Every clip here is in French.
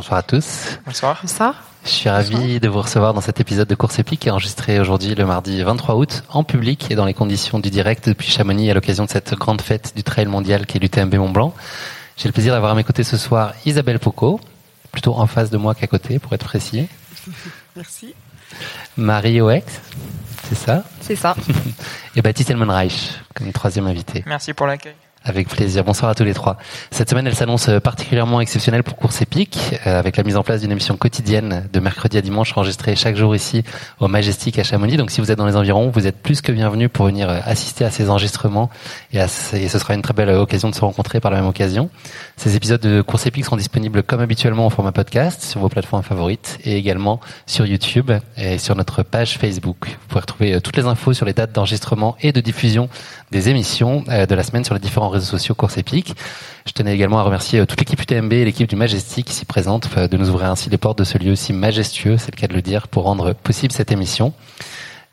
Bonsoir à tous. Bonsoir. Bonsoir. Je suis ravi de vous recevoir dans cet épisode de Course épique qui est enregistré aujourd'hui le mardi 23 août en public et dans les conditions du direct depuis Chamonix à l'occasion de cette grande fête du trail mondial qui est l'UTMB Mont Blanc. J'ai le plaisir d'avoir à mes côtés ce soir Isabelle Poco, plutôt en face de moi qu'à côté pour être précis. Merci. Marie Oex, c'est ça? C'est ça. Et Baptiste Elmenreich comme troisième invité. Merci pour l'accueil. Avec plaisir. Bonsoir à tous les trois. Cette semaine, elle s'annonce particulièrement exceptionnelle pour Course Épique, euh, avec la mise en place d'une émission quotidienne de mercredi à dimanche enregistrée chaque jour ici au Majestic à Chamonix. Donc si vous êtes dans les environs, vous êtes plus que bienvenus pour venir euh, assister à ces enregistrements et, à, et ce sera une très belle occasion de se rencontrer par la même occasion. Ces épisodes de Course Épique sont disponibles comme habituellement en format podcast sur vos plateformes favorites et également sur YouTube et sur notre page Facebook. Vous pouvez retrouver euh, toutes les infos sur les dates d'enregistrement et de diffusion des émissions de la semaine sur les différents réseaux sociaux Course Épique. Je tenais également à remercier toute l'équipe UTMB et l'équipe du Majestic ici présente de nous ouvrir ainsi les portes de ce lieu si majestueux, c'est le cas de le dire, pour rendre possible cette émission.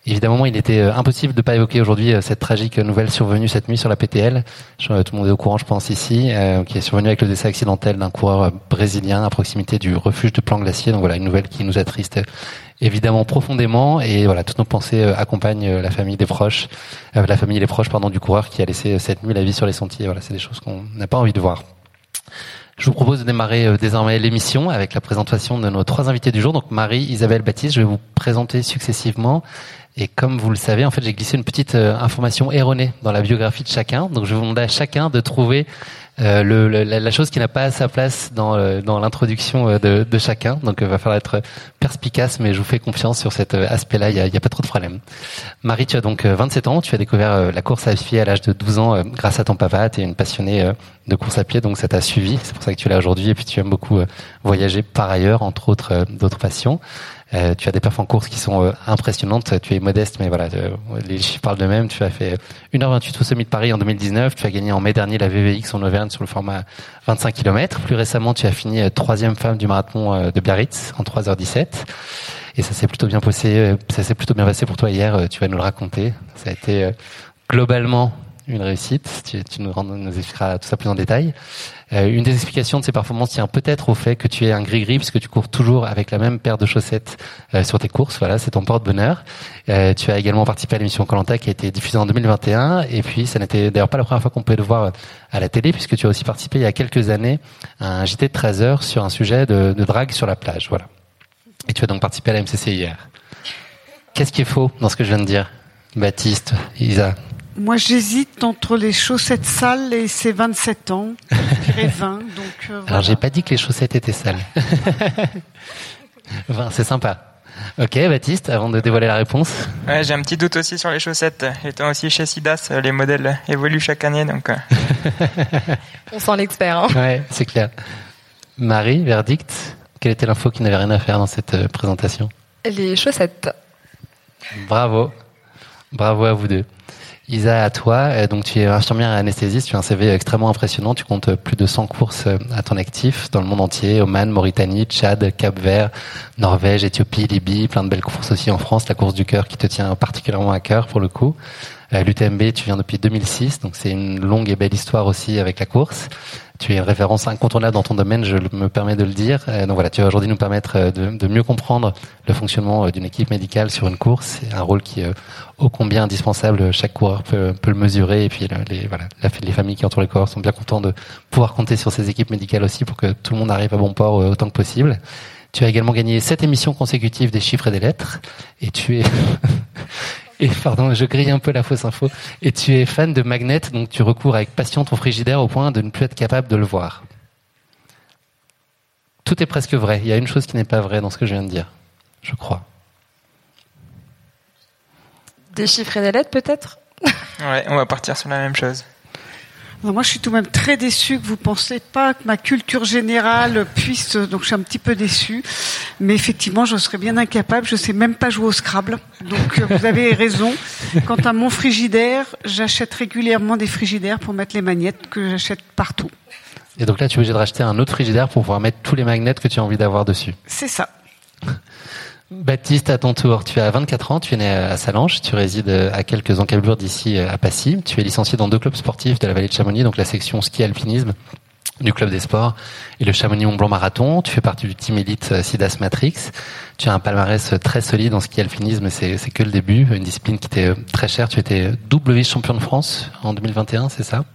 Évidemment, il était impossible de ne pas évoquer aujourd'hui cette tragique nouvelle survenue cette nuit sur la PTL. Tout le monde est au courant, je pense, ici, euh, qui est survenue avec le décès accidentel d'un coureur brésilien à proximité du refuge de Plan Glacier. Donc voilà, une nouvelle qui nous attriste évidemment profondément et voilà toutes nos pensées accompagnent la famille des proches euh, la famille et proches pardon du coureur qui a laissé cette nuit la vie sur les sentiers voilà c'est des choses qu'on n'a pas envie de voir je vous propose de démarrer désormais l'émission avec la présentation de nos trois invités du jour. Donc Marie Isabelle Baptiste je vais vous présenter successivement. Et comme vous le savez en fait j'ai glissé une petite information erronée dans la biographie de chacun. Donc je vais vous demander à chacun de trouver euh, le, le, la chose qui n'a pas sa place dans, euh, dans l'introduction de, de, chacun. Donc, il va falloir être perspicace, mais je vous fais confiance sur cet aspect-là. Il n'y a, a, pas trop de problème. Marie, tu as donc 27 ans. Tu as découvert la course à pied à l'âge de 12 ans grâce à ton papa. Tu es une passionnée de course à pied, donc ça t'a suivi. C'est pour ça que tu là aujourd'hui. Et puis, tu aimes beaucoup voyager par ailleurs, entre autres d'autres passions. Euh, tu as des perfs en course qui sont euh, impressionnantes. Tu es modeste, mais voilà, euh, les chiffres parlent d'eux-mêmes. Tu as fait 1h28 au sommet de Paris en 2019. Tu as gagné en mai dernier la VVX en Auvergne sur le format 25 km. Plus récemment, tu as fini troisième femme du marathon de Biarritz en 3h17. Et ça s'est plutôt bien passé. Ça s'est plutôt bien passé pour toi hier. Tu vas nous le raconter. Ça a été globalement une réussite. Tu, tu nous, nous, expliqueras tout ça plus en détail. Euh, une des explications de ces performances tient peut-être au fait que tu es un gris-gris puisque tu cours toujours avec la même paire de chaussettes euh, sur tes courses. Voilà, c'est ton porte-bonheur. Euh, tu as également participé à l'émission Colanta qui a été diffusée en 2021 et puis ça n'était d'ailleurs pas la première fois qu'on pouvait le voir à la télé puisque tu as aussi participé il y a quelques années à un JT de 13 heures sur un sujet de, de drague sur la plage. Voilà. Et tu as donc participé à la MCC hier. Qu'est-ce qui est faux dans ce que je viens de dire, Baptiste, Isa? Moi, j'hésite entre les chaussettes sales et ses 27 ans. Je dirais 20. Donc, euh, Alors, voilà. j'ai pas dit que les chaussettes étaient sales. 20, c'est sympa. Ok, Baptiste, avant de dévoiler la réponse. Ouais, j'ai un petit doute aussi sur les chaussettes. Étant aussi chez Sidas, les modèles évoluent chaque année, donc. On sent l'expert. Hein. Ouais, c'est clair. Marie, verdict. Quelle était l'info qui n'avait rien à faire dans cette euh, présentation? Les chaussettes. Bravo. Bravo à vous deux. Isa, à toi, donc tu es infirmière et anesthésiste, tu as un CV extrêmement impressionnant, tu comptes plus de 100 courses à ton actif dans le monde entier, Oman, Mauritanie, Tchad, Cap-Vert, Norvège, Éthiopie, Libye, plein de belles courses aussi en France, la course du cœur qui te tient particulièrement à cœur pour le coup. L'UTMB, tu viens depuis 2006, donc c'est une longue et belle histoire aussi avec la course. Tu es une référence incontournable dans ton domaine, je me permets de le dire. Donc voilà, tu vas aujourd'hui nous permettre de, de, mieux comprendre le fonctionnement d'une équipe médicale sur une course. C'est un rôle qui est ô combien indispensable. Chaque coureur peut, peut le mesurer. Et puis les, voilà, les familles qui entourent les coureurs sont bien contents de pouvoir compter sur ces équipes médicales aussi pour que tout le monde arrive à bon port autant que possible. Tu as également gagné sept émissions consécutives des chiffres et des lettres. Et tu es... Et pardon, je grille un peu la fausse info. Et tu es fan de Magnet, donc tu recours avec passion ton frigidaire au point de ne plus être capable de le voir. Tout est presque vrai. Il y a une chose qui n'est pas vraie dans ce que je viens de dire, je crois. Des chiffres et des lettres, peut-être? Ouais, on va partir sur la même chose. Moi, je suis tout de même très déçue que vous ne pensez pas que ma culture générale puisse. Donc, je suis un petit peu déçue. Mais effectivement, je serais bien incapable. Je ne sais même pas jouer au Scrabble. Donc, vous avez raison. Quant à mon frigidaire, j'achète régulièrement des frigidaires pour mettre les magnettes que j'achète partout. Et donc là, tu es obligé de racheter un autre frigidaire pour pouvoir mettre tous les magnets que tu as envie d'avoir dessus. C'est ça. Baptiste, à ton tour, tu as 24 ans, tu es né à Salange, tu résides à quelques encablures d'ici à Passy, tu es licencié dans deux clubs sportifs de la vallée de Chamonix, donc la section ski alpinisme du club des sports et le Chamonix Mont Blanc Marathon. Tu fais partie du team élite euh, Sidas Matrix. Tu as un palmarès euh, très solide en ski alpinisme, c'est c'est que le début, une discipline qui euh, très chère. Tu étais double vice-champion de France en 2021, c'est ça?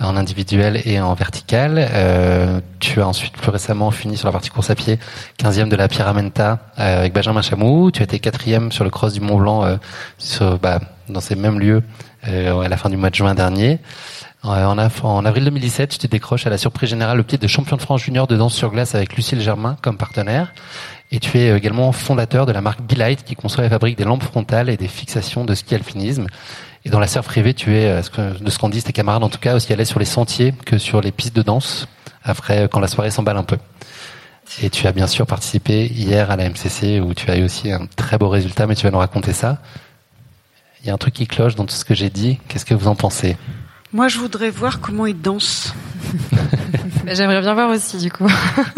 En individuel et en vertical. Euh, tu as ensuite plus récemment fini sur la partie course à pied, 15e de la Pyramenta euh, avec Benjamin Chamou. Tu as été quatrième sur le cross du Mont Blanc euh, sur, bah, dans ces mêmes lieux euh, à la fin du mois de juin dernier. Euh, En, av- en avril 2017, tu te décroches à la surprise générale le titre de champion de France junior de danse sur glace avec Lucille Germain comme partenaire. Et tu es également fondateur de la marque Bilight qui conçoit et fabrique des lampes frontales et des fixations de ski alpinisme. Et dans la surf privée, tu es, euh, de ce qu'en disent tes camarades en tout cas, aussi à l'aise sur les sentiers que sur les pistes de danse, après euh, quand la soirée s'emballe un peu. Et tu as bien sûr participé hier à la MCC où tu as eu aussi un très beau résultat, mais tu vas nous raconter ça. Il y a un truc qui cloche dans tout ce que j'ai dit. Qu'est-ce que vous en pensez? Moi, je voudrais voir comment ils dansent. Mais J'aimerais bien voir aussi, du coup.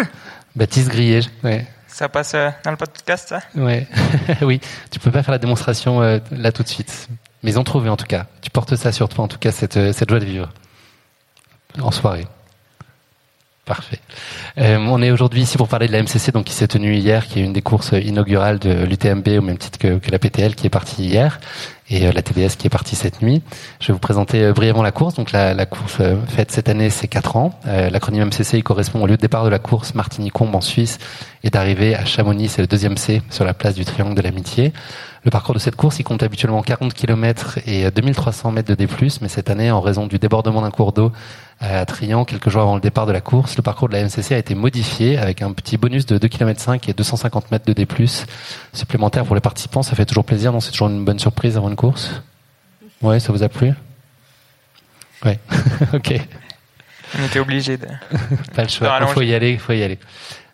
Baptiste Grillet, ouais. Ça passe euh, dans le podcast, ça? Ouais, oui. Tu peux pas faire la démonstration euh, là tout de suite. Mais ils ont trouvé en tout cas. Tu portes ça sur toi en tout cas, cette, euh, cette joie de vivre. En soirée. Parfait. Euh, on est aujourd'hui ici pour parler de la MCC, donc qui s'est tenue hier, qui est une des courses inaugurales de l'UTMB au même titre que la PTL qui est partie hier et euh, la TDS qui est partie cette nuit. Je vais vous présenter euh, brièvement la course. Donc la, la course euh, faite cette année, c'est 4 ans. L'acronyme MCC il correspond au lieu de départ de la course Martigny-Combe en Suisse et d'arrivée à Chamonix, c'est le deuxième C sur la place du Triangle de l'Amitié. Le parcours de cette course, il compte habituellement 40 km et 2300 mètres de D+, mais cette année, en raison du débordement d'un cours d'eau à Trian, quelques jours avant le départ de la course, le parcours de la MCC a été modifié avec un petit bonus de 2 km 5 et 250 mètres de D+, supplémentaire pour les participants. Ça fait toujours plaisir, non C'est toujours une bonne surprise avant une course Ouais, ça vous a plu? Ouais, ok. On était obligé de. Pas le choix. Il faut y aller, il faut y aller.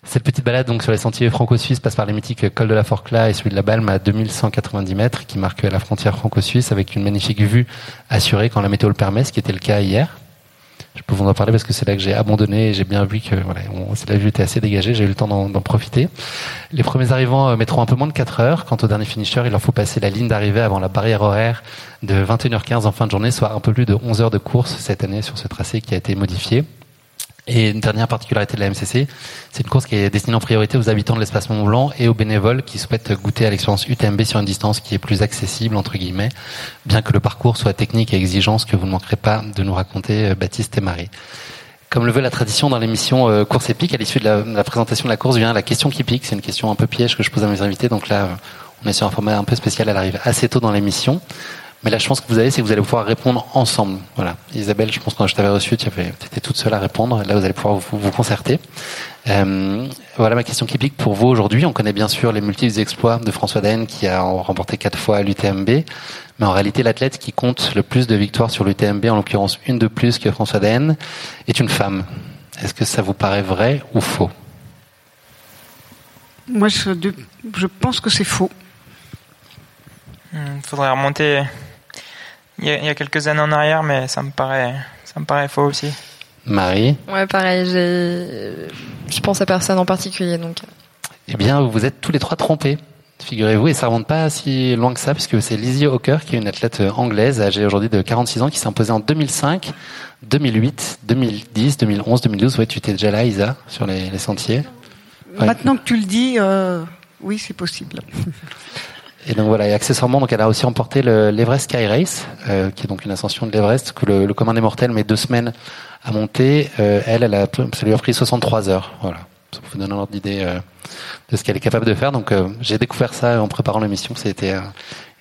Cette petite balade donc sur les sentiers franco-suisses passe par les mythiques cols de la Forclaz et celui de la Balme à 2190 mètres qui marque la frontière franco-suisse avec une magnifique vue assurée quand la météo le permet, ce qui était le cas hier. Je peux vous en parler parce que c'est là que j'ai abandonné et j'ai bien vu que voilà, c'est la vue était assez dégagée, j'ai eu le temps d'en profiter. Les premiers arrivants euh, mettront un peu moins de 4 heures. Quant aux derniers finishers, il leur faut passer la ligne d'arrivée avant la barrière horaire de 21h15 en fin de journée, soit un peu plus de 11 heures de course cette année sur ce tracé qui a été modifié. Et une dernière particularité de la MCC, c'est une course qui est destinée en priorité aux habitants de l'espace Mont Blanc et aux bénévoles qui souhaitent goûter à l'expérience UTMB sur une distance qui est plus accessible, entre guillemets, bien que le parcours soit technique et exigeant, ce que vous ne manquerez pas de nous raconter, euh, Baptiste et Marie. Comme le veut la tradition dans l'émission euh, Course épique, à l'issue de la, de la présentation de la course vient la question qui pique. C'est une question un peu piège que je pose à mes invités. Donc là, euh, on est sur un format un peu spécial. Elle arrive assez tôt dans l'émission. Mais la chance que vous avez, c'est que vous allez pouvoir répondre ensemble. Voilà. Isabelle, je pense que quand je t'avais reçu, tu étais toute seule à répondre. Là, vous allez pouvoir vous, vous concerter. Euh, voilà ma question qui pique pour vous aujourd'hui. On connaît bien sûr les multiples exploits de François Daen qui a remporté quatre fois l'UTMB. Mais en réalité, l'athlète qui compte le plus de victoires sur l'UTMB, en l'occurrence une de plus que François Daen, est une femme. Est-ce que ça vous paraît vrai ou faux? Moi, je, je pense que c'est faux. Il faudrait remonter il y, a, il y a quelques années en arrière, mais ça me paraît, ça me paraît faux aussi. Marie Ouais, pareil, j'ai... Je pense à personne en particulier, donc... Eh bien, vous vous êtes tous les trois trompés. Figurez-vous, et ça remonte pas si loin que ça, puisque c'est Lizzie Hawker, qui est une athlète euh, anglaise, âgée aujourd'hui de 46 ans, qui s'est imposée en 2005, 2008, 2010, 2011, 2012. Ouais, tu étais déjà là, Isa, sur les, les sentiers? Ouais. Maintenant que tu le dis, euh, oui, c'est possible. Et donc voilà, et accessoirement, donc elle a aussi remporté le- l'Everest Sky Race, euh, qui est donc une ascension de l'Everest que le, le commun des mortels met deux semaines à monter. Euh, elle, elle a, ça lui a pris 63 heures. Voilà, ça vous donne un ordre d'idée euh, de ce qu'elle est capable de faire. Donc euh, j'ai découvert ça en préparant l'émission. C'était euh,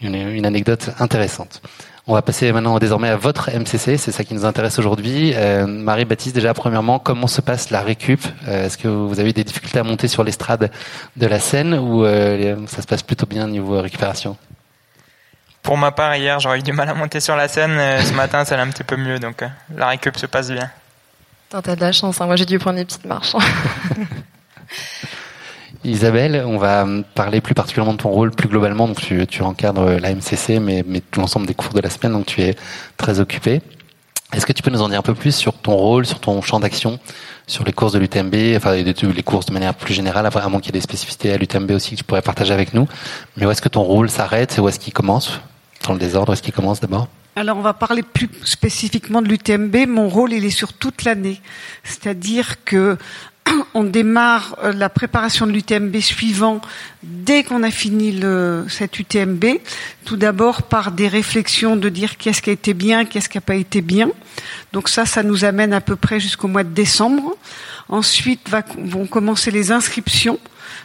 une, une anecdote intéressante. On va passer maintenant désormais à votre MCC, c'est ça qui nous intéresse aujourd'hui. Euh, Marie-Baptiste, déjà premièrement, comment se passe la récup? Euh, Est-ce que vous avez eu des difficultés à monter sur l'estrade de la scène ou euh, ça se passe plutôt bien niveau récupération? Pour ma part, hier, j'aurais eu du mal à monter sur la scène. ce matin, ça allait un petit peu mieux, donc euh, la récup se passe bien. T'as de la chance, hein. moi j'ai dû prendre des petites marches. Isabelle, on va parler plus particulièrement de ton rôle plus globalement. Donc tu, encadres la MCC, mais, tout l'ensemble des cours de la semaine, donc tu es très occupé. Est-ce que tu peux nous en dire un peu plus sur ton rôle, sur ton champ d'action, sur les courses de l'UTMB, enfin les courses de manière plus générale, à moins qu'il y ait des spécificités à l'UTMB aussi que tu pourrais partager avec nous. Mais où est-ce que ton rôle s'arrête et où est-ce qu'il commence? Dans le désordre, où est-ce qu'il commence d'abord? Alors, on va parler plus spécifiquement de l'UTMB. Mon rôle, il est sur toute l'année. C'est-à-dire que on démarre euh, la préparation de l'UTMB suivant dès qu'on a fini le, cette UTMB. Tout d'abord par des réflexions de dire qu'est-ce qui a été bien, qu'est-ce qui n'a pas été bien. Donc ça, ça nous amène à peu près jusqu'au mois de décembre. Ensuite vont commencer les inscriptions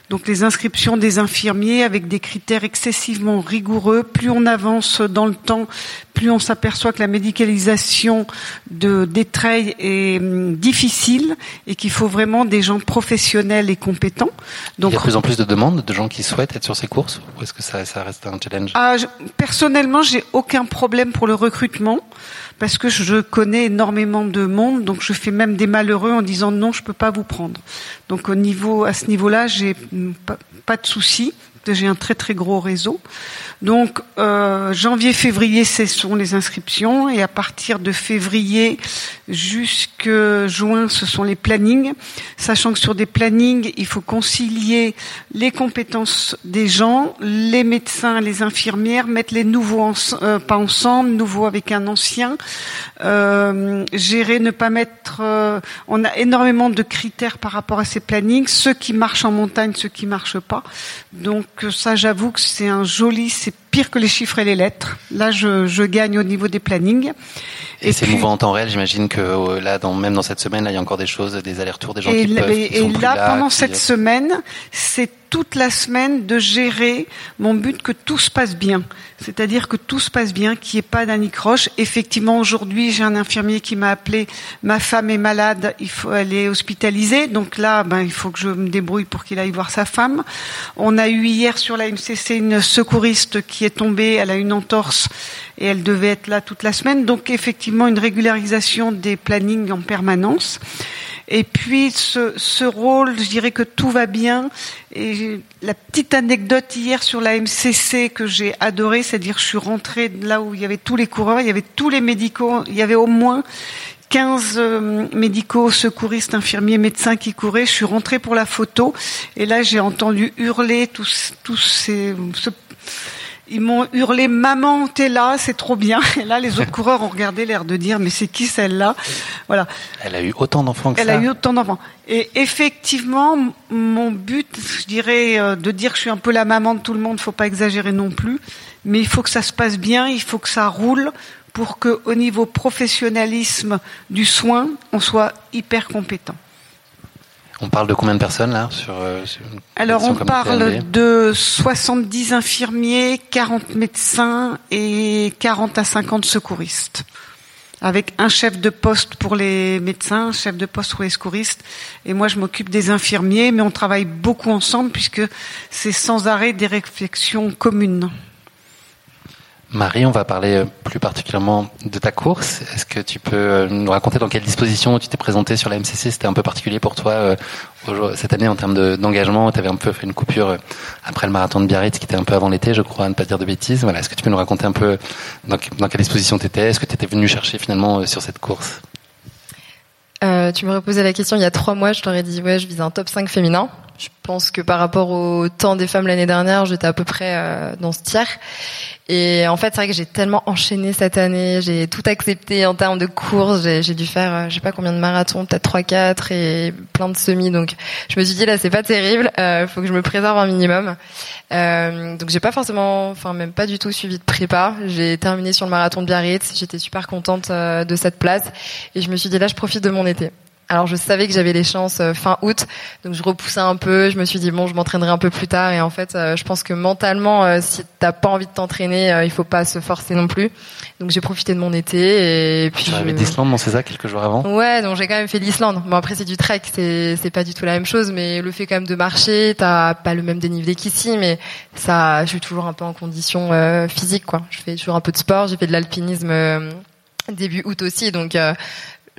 donc les inscriptions des infirmiers avec des critères excessivement rigoureux. Plus on avance dans le temps, plus on s'aperçoit que la médicalisation de des est hum, difficile et qu'il faut vraiment des gens professionnels et compétents. Donc, il y a de plus en plus de demandes de gens qui souhaitent être sur ces courses ou est-ce que ça, ça reste un challenge? Ah, Personnellement, j'ai aucun problème pour le recrutement parce que je connais énormément de monde, donc je fais même des malheureux en disant non, je peux pas vous prendre. Donc au niveau, à ce niveau-là, j'ai pas, pas de souci j'ai un très très gros réseau. Donc euh, janvier, février, ce sont les inscriptions et à partir de février jusque juin, ce sont les plannings. Sachant que sur des plannings, il faut concilier les compétences des gens, les médecins, les infirmières, mettre les nouveaux euh, pas ensemble, nouveaux avec un ancien, euh, gérer, ne pas mettre. On a énormément de critères par rapport à ces plannings, ceux qui marchent en montagne, ceux qui marchent pas. Donc ça, j'avoue que c'est un joli, c'est pire que les chiffres et les lettres. Là, je, je gagne au niveau des plannings. Et, c'est mouvant en temps réel, j'imagine que euh, là, dans, même dans cette semaine, là, il y a encore des choses, des allers-retours, des gens qui peuvent. Et, et là, pendant cette euh, semaine, c'est toute la semaine de gérer mon but que tout se passe bien. C'est-à-dire que tout se passe bien, qu'il n'y ait pas d'anicroche. Effectivement, aujourd'hui, j'ai un infirmier qui m'a appelé, ma femme est malade, il faut, elle est hospitalisée. Donc là, ben, il faut que je me débrouille pour qu'il aille voir sa femme. On a eu hier sur la MCC une secouriste qui est tombée, elle a une entorse et elle devait être là toute la semaine. Donc effectivement, une régularisation des plannings en permanence. Et puis ce, ce, rôle, je dirais que tout va bien. Et la petite anecdote hier sur la MCC que j'ai adorée, c'est-à-dire je suis rentrée là où il y avait tous les coureurs, il y avait tous les médicaux, il y avait au moins 15 euh, médicaux, secouristes, infirmiers, médecins qui couraient. Je suis rentrée pour la photo et là j'ai entendu hurler tous, tous ces, ce, ils m'ont hurlé maman t'es là c'est trop bien. Et là les autres coureurs ont regardé l'air de dire mais c'est qui celle-là voilà. Elle a eu autant d'enfants que elle ça. elle a eu autant d'enfants. Et effectivement mon but je dirais euh, de dire que je suis un peu la maman de tout le monde faut pas exagérer non plus mais il faut que ça se passe bien il faut que ça roule pour que au niveau professionnalisme du soin on soit hyper compétent on parle de combien de personnes là sur, euh, Alors on parle de 70 infirmiers, 40 médecins et 40 à 50 secouristes. Avec un chef de poste pour les médecins, un chef de poste pour les secouristes, et moi je m'occupe des infirmiers, mais on travaille beaucoup ensemble puisque c'est sans arrêt des réflexions communes. Marie, on va parler euh, plus particulièrement de ta course. Est-ce que tu peux euh, nous raconter dans quelle disposition tu t'es présenté sur la MCC C'était un peu particulier pour toi euh, cette année en termes d'engagement. tu avais un peu fait une coupure après le marathon de Biarritz qui était un peu avant l'été, je crois, à ne pas dire de bêtises. Voilà, Est-ce que tu peux nous raconter un peu dans, quelle disposition tu étais Est-ce que tu étais venu chercher finalement sur cette course? Tu me reposais la question il y a trois mois. Je t'aurais dit, ouais, je vise un top 5 féminin. Je pense que par rapport au temps des femmes l'année dernière, j'étais à peu près dans ce tiers. Et en fait, c'est vrai que j'ai tellement enchaîné cette année, j'ai tout accepté en termes de courses, j'ai dû faire, euh, je sais pas combien de marathons, peut-être 3 4 et plein de semis. Donc, je me suis dit là, c'est pas terrible, euh, faut que je me préserve un minimum. Euh, donc, j'ai pas forcément, enfin même pas du tout suivi de prépa. J'ai terminé sur le marathon de Biarritz, j'étais super contente euh, de cette place et je me suis dit là, je profite de mon été. Alors je savais que j'avais les chances euh, fin août, donc je repoussais un peu. Je me suis dit bon, je m'entraînerai un peu plus tard. Et en fait, euh, je pense que mentalement, euh, si t'as pas envie de t'entraîner, il faut pas se forcer non plus. Donc j'ai profité de mon été et puis. Tu je... d'Islande, non c'est ça, quelques jours avant? Ouais, donc j'ai quand même fait l'Islande. Bon après c'est du trek, c'est c'est pas du tout la même chose, mais le fait quand même de marcher, t'as pas le même dénivelé qu'ici, mais ça, je suis toujours un peu en condition physique quoi. Je fais toujours un peu de sport. J'ai fait de l'alpinisme début août aussi, donc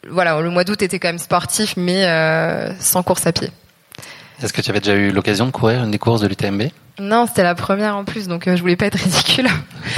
voilà, le mois d'août était quand même sportif, mais euh, sans course à pied. Est-ce que tu avais déjà eu l'occasion de courir une des courses de l'UTMB Non, c'était la première en plus, donc euh, je voulais pas être ridicule.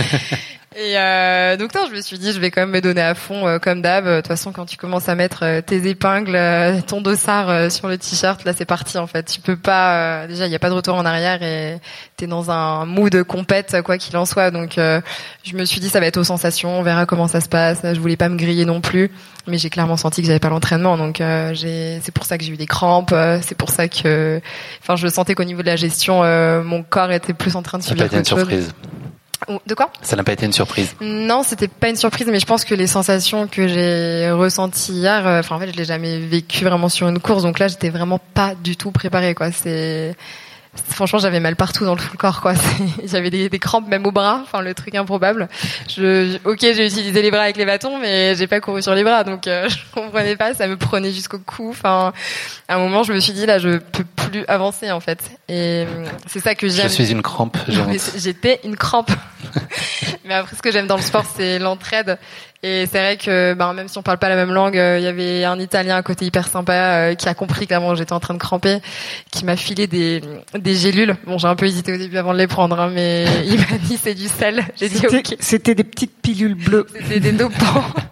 Et euh, donc non, je me suis dit, je vais quand même me donner à fond euh, comme d'hab. De toute façon, quand tu commences à mettre euh, tes épingles, euh, ton dossard euh, sur le t-shirt, là c'est parti en fait. Tu peux pas, déjà il n'y a pas de retour en arrière et t'es dans un mood compète quoi qu'il en soit. Donc je me suis dit ça va être aux sensations, on verra comment ça se passe. Je voulais pas me griller non plus, mais j'ai clairement senti que j'avais pas l'entraînement. Donc c'est pour ça que j'ai eu des crampes. c'est pour ça que, enfin je sentais qu'au niveau de la gestion, mon corps était plus en train de subir une surprise. De quoi Ça n'a pas été une surprise. Non, c'était pas une surprise, mais je pense que les sensations que j'ai ressenties hier, euh, enfin en fait, je l'ai jamais vécu vraiment sur une course, donc là, j'étais vraiment pas du tout préparée, quoi. C'est franchement j'avais mal partout dans le corps quoi. J'avais des, des, crampes même au bras enfin le truc improbable. Je, ok j'ai utilisé les bras avec les bâtons mais j'ai pas couru sur les bras donc euh, je comprenais pas ça me prenait jusqu'au cou. Enfin à un moment je me suis dit là je peux plus avancer en fait. Et euh, c'est ça que j'aime. je suis une crampe j'étais une crampe. Mais après ce que j'aime dans le sport c'est l'entraide et c'est vrai que ben, même si on parle pas la même langue, euh, il y avait un Italien à côté hyper sympa euh, qui a compris clairement j'étais en train de cramper, qui m'a filé des, des gélules. Bon, j'ai un peu hésité au début avant de les prendre, hein, mais il m'a dit c'est du sel. J'ai dit ok. C'était des petites pilules bleues. C'était des dopants.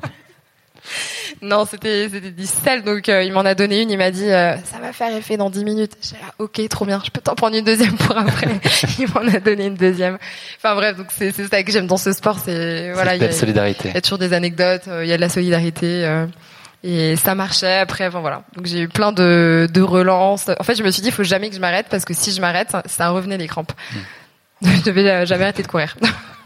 non, c'était c'était du sel, donc euh, il m'en a donné une. Il m'a dit euh, ça va faire effet dans 10 minutes. J'ai dit, ok, trop bien. Je peux t'en prendre une deuxième pour après. il m'en a donné une deuxième. Enfin bref, donc c'est c'est ça que j'aime dans ce sport. C'est voilà, il y, a, solidarité. Il y a toujours des anecdotes. Euh, il y a de la solidarité. et ça marchait après enfin voilà donc j'ai eu plein de, de relances en fait je me suis dit il faut jamais que je m'arrête parce que si je m'arrête ça revenait les crampes hmm. je devais jamais arrêter de courir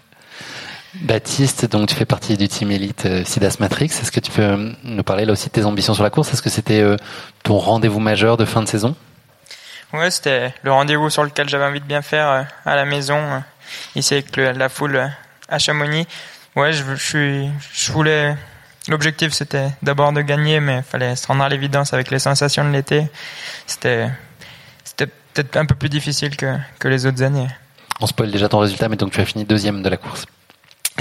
Baptiste, donc tu fais partie du team élite euh, Sidas Matrix. Est-ce que tu peux euh, nous parler là aussi de tes ambitions sur la course? Est-ce que c'était euh, ton rendez-vous majeur de fin de saison? Ouais, c'était le rendez-vous sur lequel j'avais envie de bien faire à la maison, ici avec la foule à Chamonix. Ouais, je, je, je voulais. L'objectif c'était d'abord de gagner, mais il fallait se rendre à l'évidence avec les sensations de l'été. C'était, c'était peut-être un peu plus difficile que, que les autres années. On spoil déjà ton résultat, mais donc tu as fini deuxième de la course.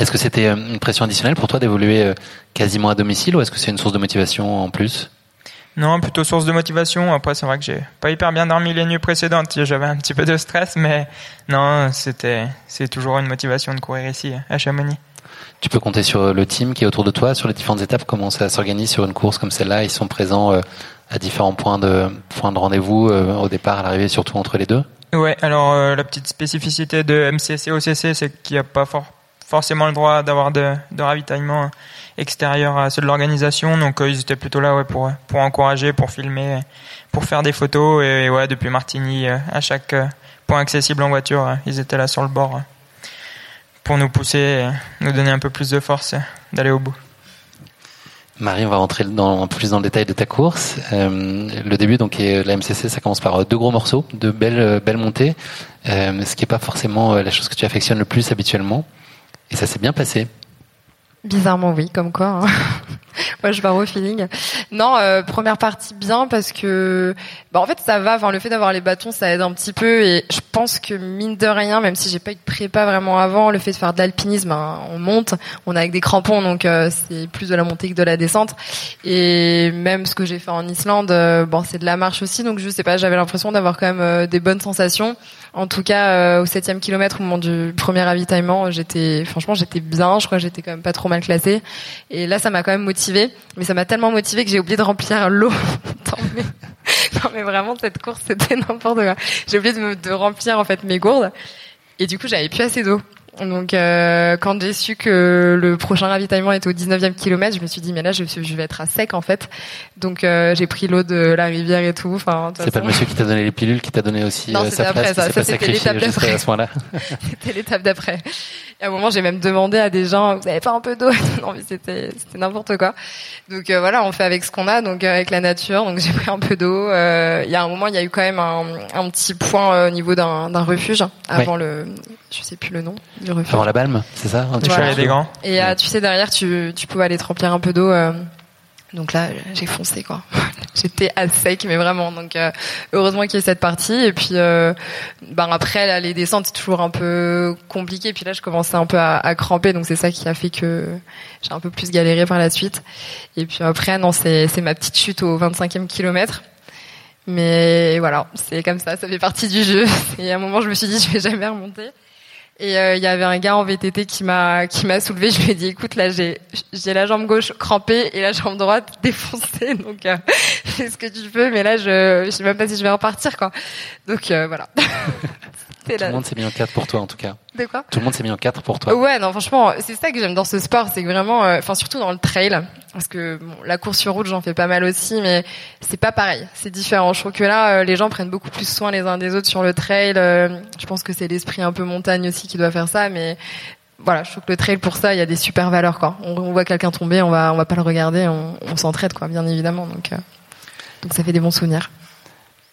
Est-ce que c'était euh, une pression additionnelle pour toi d'évoluer euh, quasiment à domicile ou est-ce que c'est une source de motivation en plus? Non, plutôt source de motivation. Après, c'est vrai que j'ai pas hyper bien dormi les nuits précédentes. J'avais un petit peu de stress, mais non, c'était, c'est toujours une motivation de courir ici, à Chamonix. Tu peux compter sur le team qui est autour de toi, sur les différentes étapes, comment ça s'organise sur une course comme celle-là? Ils sont présents euh, à différents points de, points de rendez-vous au départ, à l'arrivée, surtout entre les deux? Ouais, alors la petite spécificité de MCC OCC, c'est qu'il n'y a pas fort forcément le droit d'avoir de, ravitaillement extérieur à ceux de l'organisation. Donc euh, ils étaient plutôt là pour, encourager, pour filmer, pour faire des photos. Et, depuis Martigny, euh, à chaque euh, point accessible en voiture, ils étaient là sur le bord pour nous pousser, nous donner un peu plus de force d'aller au bout. Marie, on va rentrer dans, plus dans le détail de ta course. le début, donc, la MCC, ça commence par deux gros morceaux, de belles, belles montées, ce qui n'est pas forcément la chose que tu affectionnes le plus habituellement. Et ça s'est bien passé. Bizarrement oui, comme quoi. Hein. Moi je pars au feeling. Non, euh, première partie bien parce que bah en fait ça va. Enfin le fait d'avoir les bâtons ça aide un petit peu et je pense que mine de rien, même si j'ai pas eu de prépa vraiment avant, le fait de faire de l'alpinisme, hein, on monte, on a avec des crampons donc euh, c'est plus de la montée que de la descente. Et même ce que j'ai fait en Islande, euh, bon c'est de la marche aussi donc je sais pas, j'avais l'impression d'avoir quand même des bonnes sensations. En tout cas, euh, au septième kilomètre, au moment du premier ravitaillement, j'étais, franchement, j'étais bien. Je crois que j'étais quand même pas trop mal classée. Et là, ça m'a quand même motivée. Mais ça m'a tellement motivée que j'ai oublié de remplir l'eau. non, mais vraiment, cette course, c'était n'importe quoi. J'ai oublié de, de remplir en fait mes gourdes. Et du coup, j'avais plus assez d'eau. Donc euh, quand j'ai su que le prochain ravitaillement était au 19e kilomètre, je me suis dit mais là je, je vais être à sec en fait. Donc euh, j'ai pris l'eau de la rivière et tout. Enfin, c'est pas le monsieur qui t'a donné les pilules qui t'a donné aussi non, euh, sa place, ça, ça c'était l'étape d'après. c'était l'étape d'après. Et à un moment j'ai même demandé à des gens vous avez pas un peu d'eau? Non mais c'était c'était n'importe quoi. Donc euh, voilà on fait avec ce qu'on a donc euh, avec la nature. Donc j'ai pris un peu d'eau. Il y a un moment il y a eu quand même un, un petit point au niveau d'un refuge avant le je sais plus le nom du refuge. Avant la balme, c'est ça voilà. des grands. Et euh, tu sais derrière, tu, tu pouvais aller te remplir un peu d'eau. Euh, donc là, j'ai foncé quoi. J'étais à sec, mais vraiment. Donc euh, heureusement qu'il y ait cette partie. Et puis, ben après, là, les descentes c'est toujours un peu compliqué. Et puis là, je commençais un peu à, à cramper, donc c'est ça qui a fait que j'ai un peu plus galéré par la suite. Et puis après, non, c'est c'est ma petite chute au 25e kilomètre. Mais voilà, c'est comme ça, ça fait partie du jeu. Et à un moment, je me suis dit, je vais jamais remonter. Et euh, il y avait un gars en VTT qui m'a qui m'a soulevé. Je lui ai dit, écoute, là j'ai j'ai la jambe gauche crampée et la jambe droite défoncée, donc euh, fais ce que tu peux. Mais là, je je sais même pas si je vais repartir quoi. Donc euh, voilà. Tout le monde s'est mis en quatre pour toi en tout cas. De quoi Tout le monde s'est mis en quatre pour toi. Ouais, non, franchement, c'est ça que j'aime dans ce sport, c'est que vraiment, euh, enfin surtout dans le trail, parce que bon, la course sur route, j'en fais pas mal aussi, mais c'est pas pareil, c'est différent. Je trouve que là, euh, les gens prennent beaucoup plus soin les uns des autres sur le trail. euh, je pense que c'est l'esprit un peu montagne aussi qui doit faire ça, mais voilà, je trouve que le trail pour ça, il y a des super valeurs quoi. On, on voit quelqu'un tomber, on va on va pas le regarder, on, on s'entraide quoi, bien évidemment. Donc donc ça fait des bons souvenirs.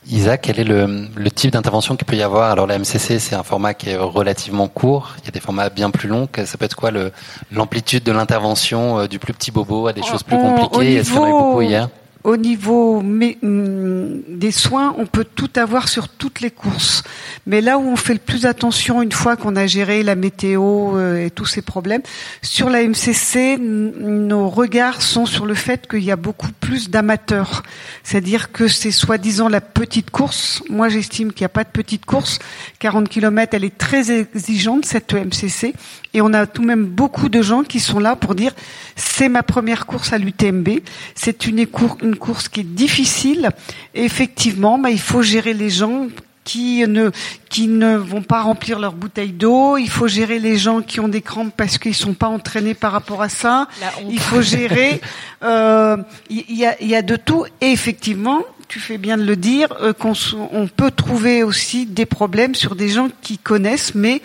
Isaac, quel est le, le type d'intervention qu'il peut y avoir? Alors la MCC, c'est un format qui est relativement court. Il y a des formats bien plus longs. Ça peut être quoi le- l'amplitude de l'intervention euh, du plus petit bobo à des choses plus compliquées? Est-ce qu'il y en a eu beaucoup hier? Au niveau hum, des soins, on peut tout avoir sur toutes les courses. Mais là où on fait le plus attention une fois qu'on a géré la météo euh, et tous ces problèmes, sur la MCC, nos regards sont sur le fait qu'il y a beaucoup plus d'amateurs. C'est-à-dire que c'est soi-disant la petite course. Moi, j'estime qu'il n'y a pas de petite course. 40 km, elle est très exigeante, cette MCC. Et on a tout de même beaucoup de gens qui sont là pour dire c'est ma première course à l'UTMB. C'est une, écour- une course qui est difficile. Et effectivement, bah, il faut gérer les gens qui ne qui ne vont pas remplir leur bouteille d'eau. Il faut gérer les gens qui ont des crampes parce qu'ils sont pas entraînés par rapport à ça. Il faut gérer. euh, Il y, a, il y a de tout. Et effectivement, tu fais bien de le dire, euh, qu'on on peut trouver aussi des problèmes sur des gens qui connaissent, mais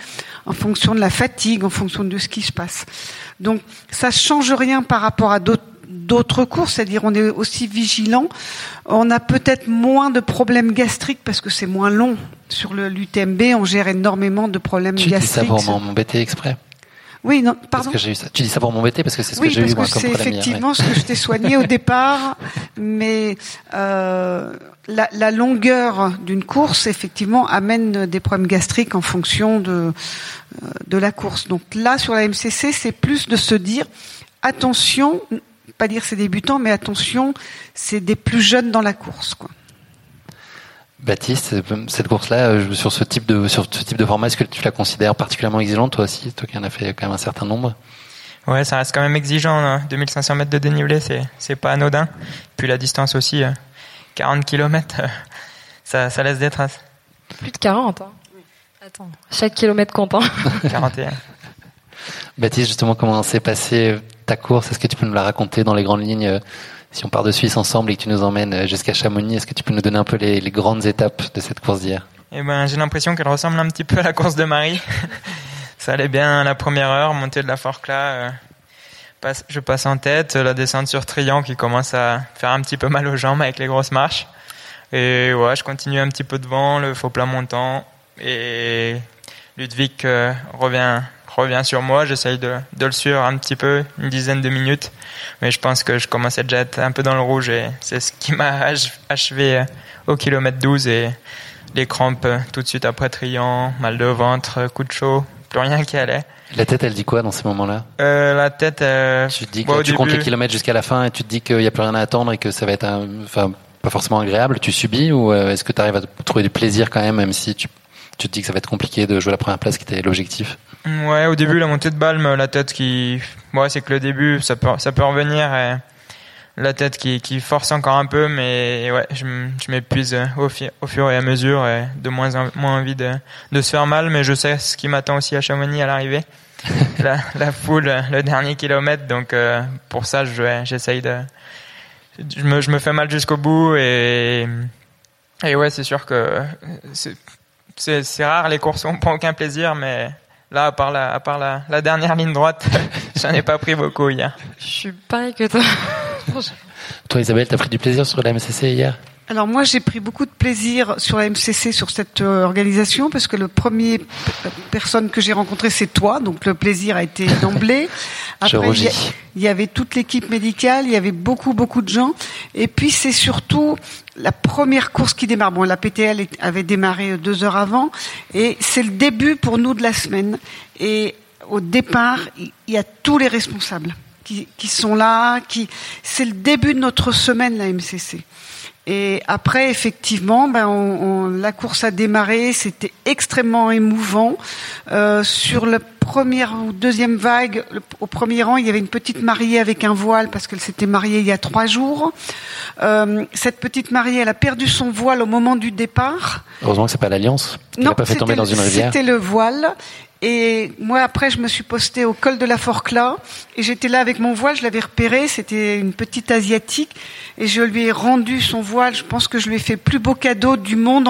en fonction de la fatigue, en fonction de ce qui se passe. Donc, ça change rien par rapport à d'autres d'autres courses, c'est-à-dire on est aussi vigilant. On a peut-être moins de problèmes gastriques parce que c'est moins long. Sur l'UTMB, on gère énormément de problèmes Tu dis ça gastriques. pour m'embêter exprès Oui, non, Parce pardon. que j'ai eu ça. Tu dis ça pour m'embêter parce que c'est ce Oui, que j'ai eu parce moi que comme c'est problème effectivement ce que je t'ai soigné au départ, mais euh, la, la longueur d'une course effectivement amène des problèmes gastriques en fonction de euh, de la course. Donc là, sur la MCC, c'est plus de se dire attention, pas dire c'est débutant, mais attention, c'est des plus jeunes dans la course. Quoi. Baptiste, cette course-là, euh, sur ce type de sur ce type de format, est-ce que tu la considères particulièrement exigeante toi aussi, toi qui en as fait quand même un certain nombre? Ouais, ça reste quand même exigeant. hein. 2500 mètres de dénivelé, c'est c'est pas anodin. Puis la distance aussi, euh, 40 km, ça ça laisse des traces. Plus de 40. Hein. Attends, chaque kilomètre compte. Hein. 41. Baptiste, justement, comment s'est passée ta course Est-ce que tu peux nous la raconter dans les grandes lignes euh, Si on part de Suisse ensemble et que tu nous emmènes euh, jusqu'à Chamonix, est-ce que tu peux nous donner un peu les, grandes étapes de cette course d'hier? Eh ben, j'ai l'impression qu'elle ressemble un petit peu à la course de Marie. ça allait bien la première heure, montée de la Forcla. euh, je passe en tête, la descente sur Trian qui commence à faire un petit peu mal aux jambes avec les grosses marches. Et ouais, je continue un petit peu devant, le faux plat montant. Et Ludwig euh, revient, revient sur moi. J'essaye de, de le suivre un petit peu, une dizaine de minutes. Mais je pense que je commençais déjà à être un peu dans le rouge et c'est ce qui m'a ach- achevé euh, au kilomètre 12 et les crampes euh, tout de suite après Trian, mal de ventre, euh, coup de chaud, plus rien qui allait. La tête, elle dit quoi dans ces moments-là? Euh, la tête, euh, Tu te dis que bon, au tu comptes les kilomètres jusqu'à la fin et tu te dis qu'il n'y a plus rien à attendre et que ça va être, un, enfin, pas forcément agréable. Tu subis ou est-ce que tu arrives à trouver du plaisir quand même, même si tu, tu te dis que ça va être compliqué de jouer la première place qui était l'objectif Ouais, au début, la montée de Balme, la tête qui, ouais, c'est que le début, ça peut, ça peut revenir. Et la tête qui, qui force encore un peu, mais ouais, je, m'épuise au, au fur et à mesure et de moins en moins envie de, de se faire mal, mais je sais ce qui m'attend aussi à Chamonix à l'arrivée. la, la foule, le dernier kilomètre, donc euh, pour ça, je j'essaye de, je me, je me fais mal jusqu'au bout et, et ouais, c'est sûr que c'est, rare les courses on prend aucun plaisir, mais là, à part la, à part la, la dernière ligne droite, j'en ai pas pris beaucoup hier. Je suis pareil que toi. Toi, Isabelle, t'as pris du plaisir sur la MCC hier? Alors moi, j'ai pris beaucoup de plaisir sur la MCC, sur cette euh, organisation, parce que le premier personne que j'ai rencontré, c'est toi, donc le plaisir a été d'emblée. Après, il y, a- il y avait toute l'équipe médicale, il y avait beaucoup, beaucoup de gens, et puis c'est surtout la première course qui démarre. Bon, la PTL avait démarré euh, deux heures avant, et c'est le début pour nous de la semaine. Et au départ, il il y a tous les responsables qui, qui sont là, qui c'est le début de notre semaine la MCC. Et après, effectivement, ben, on, la course a démarré, c'était extrêmement émouvant. Euh, sur la première ou deuxième vague, au premier rang, il y avait une petite mariée avec un voile parce qu'elle s'était mariée il y a trois jours. Euh, cette petite mariée, elle a perdu son voile au moment du départ. Heureusement que c'est pas l'alliance. Non, pas fait tomber dans une rivière. C'était le voile. Et moi, après, je me suis postée au col de la Forclaz et j'étais là avec mon voile. Je l'avais repéré. C'était une petite asiatique et je lui ai rendu son voile. Je pense que je lui ai fait plus beau cadeau du monde.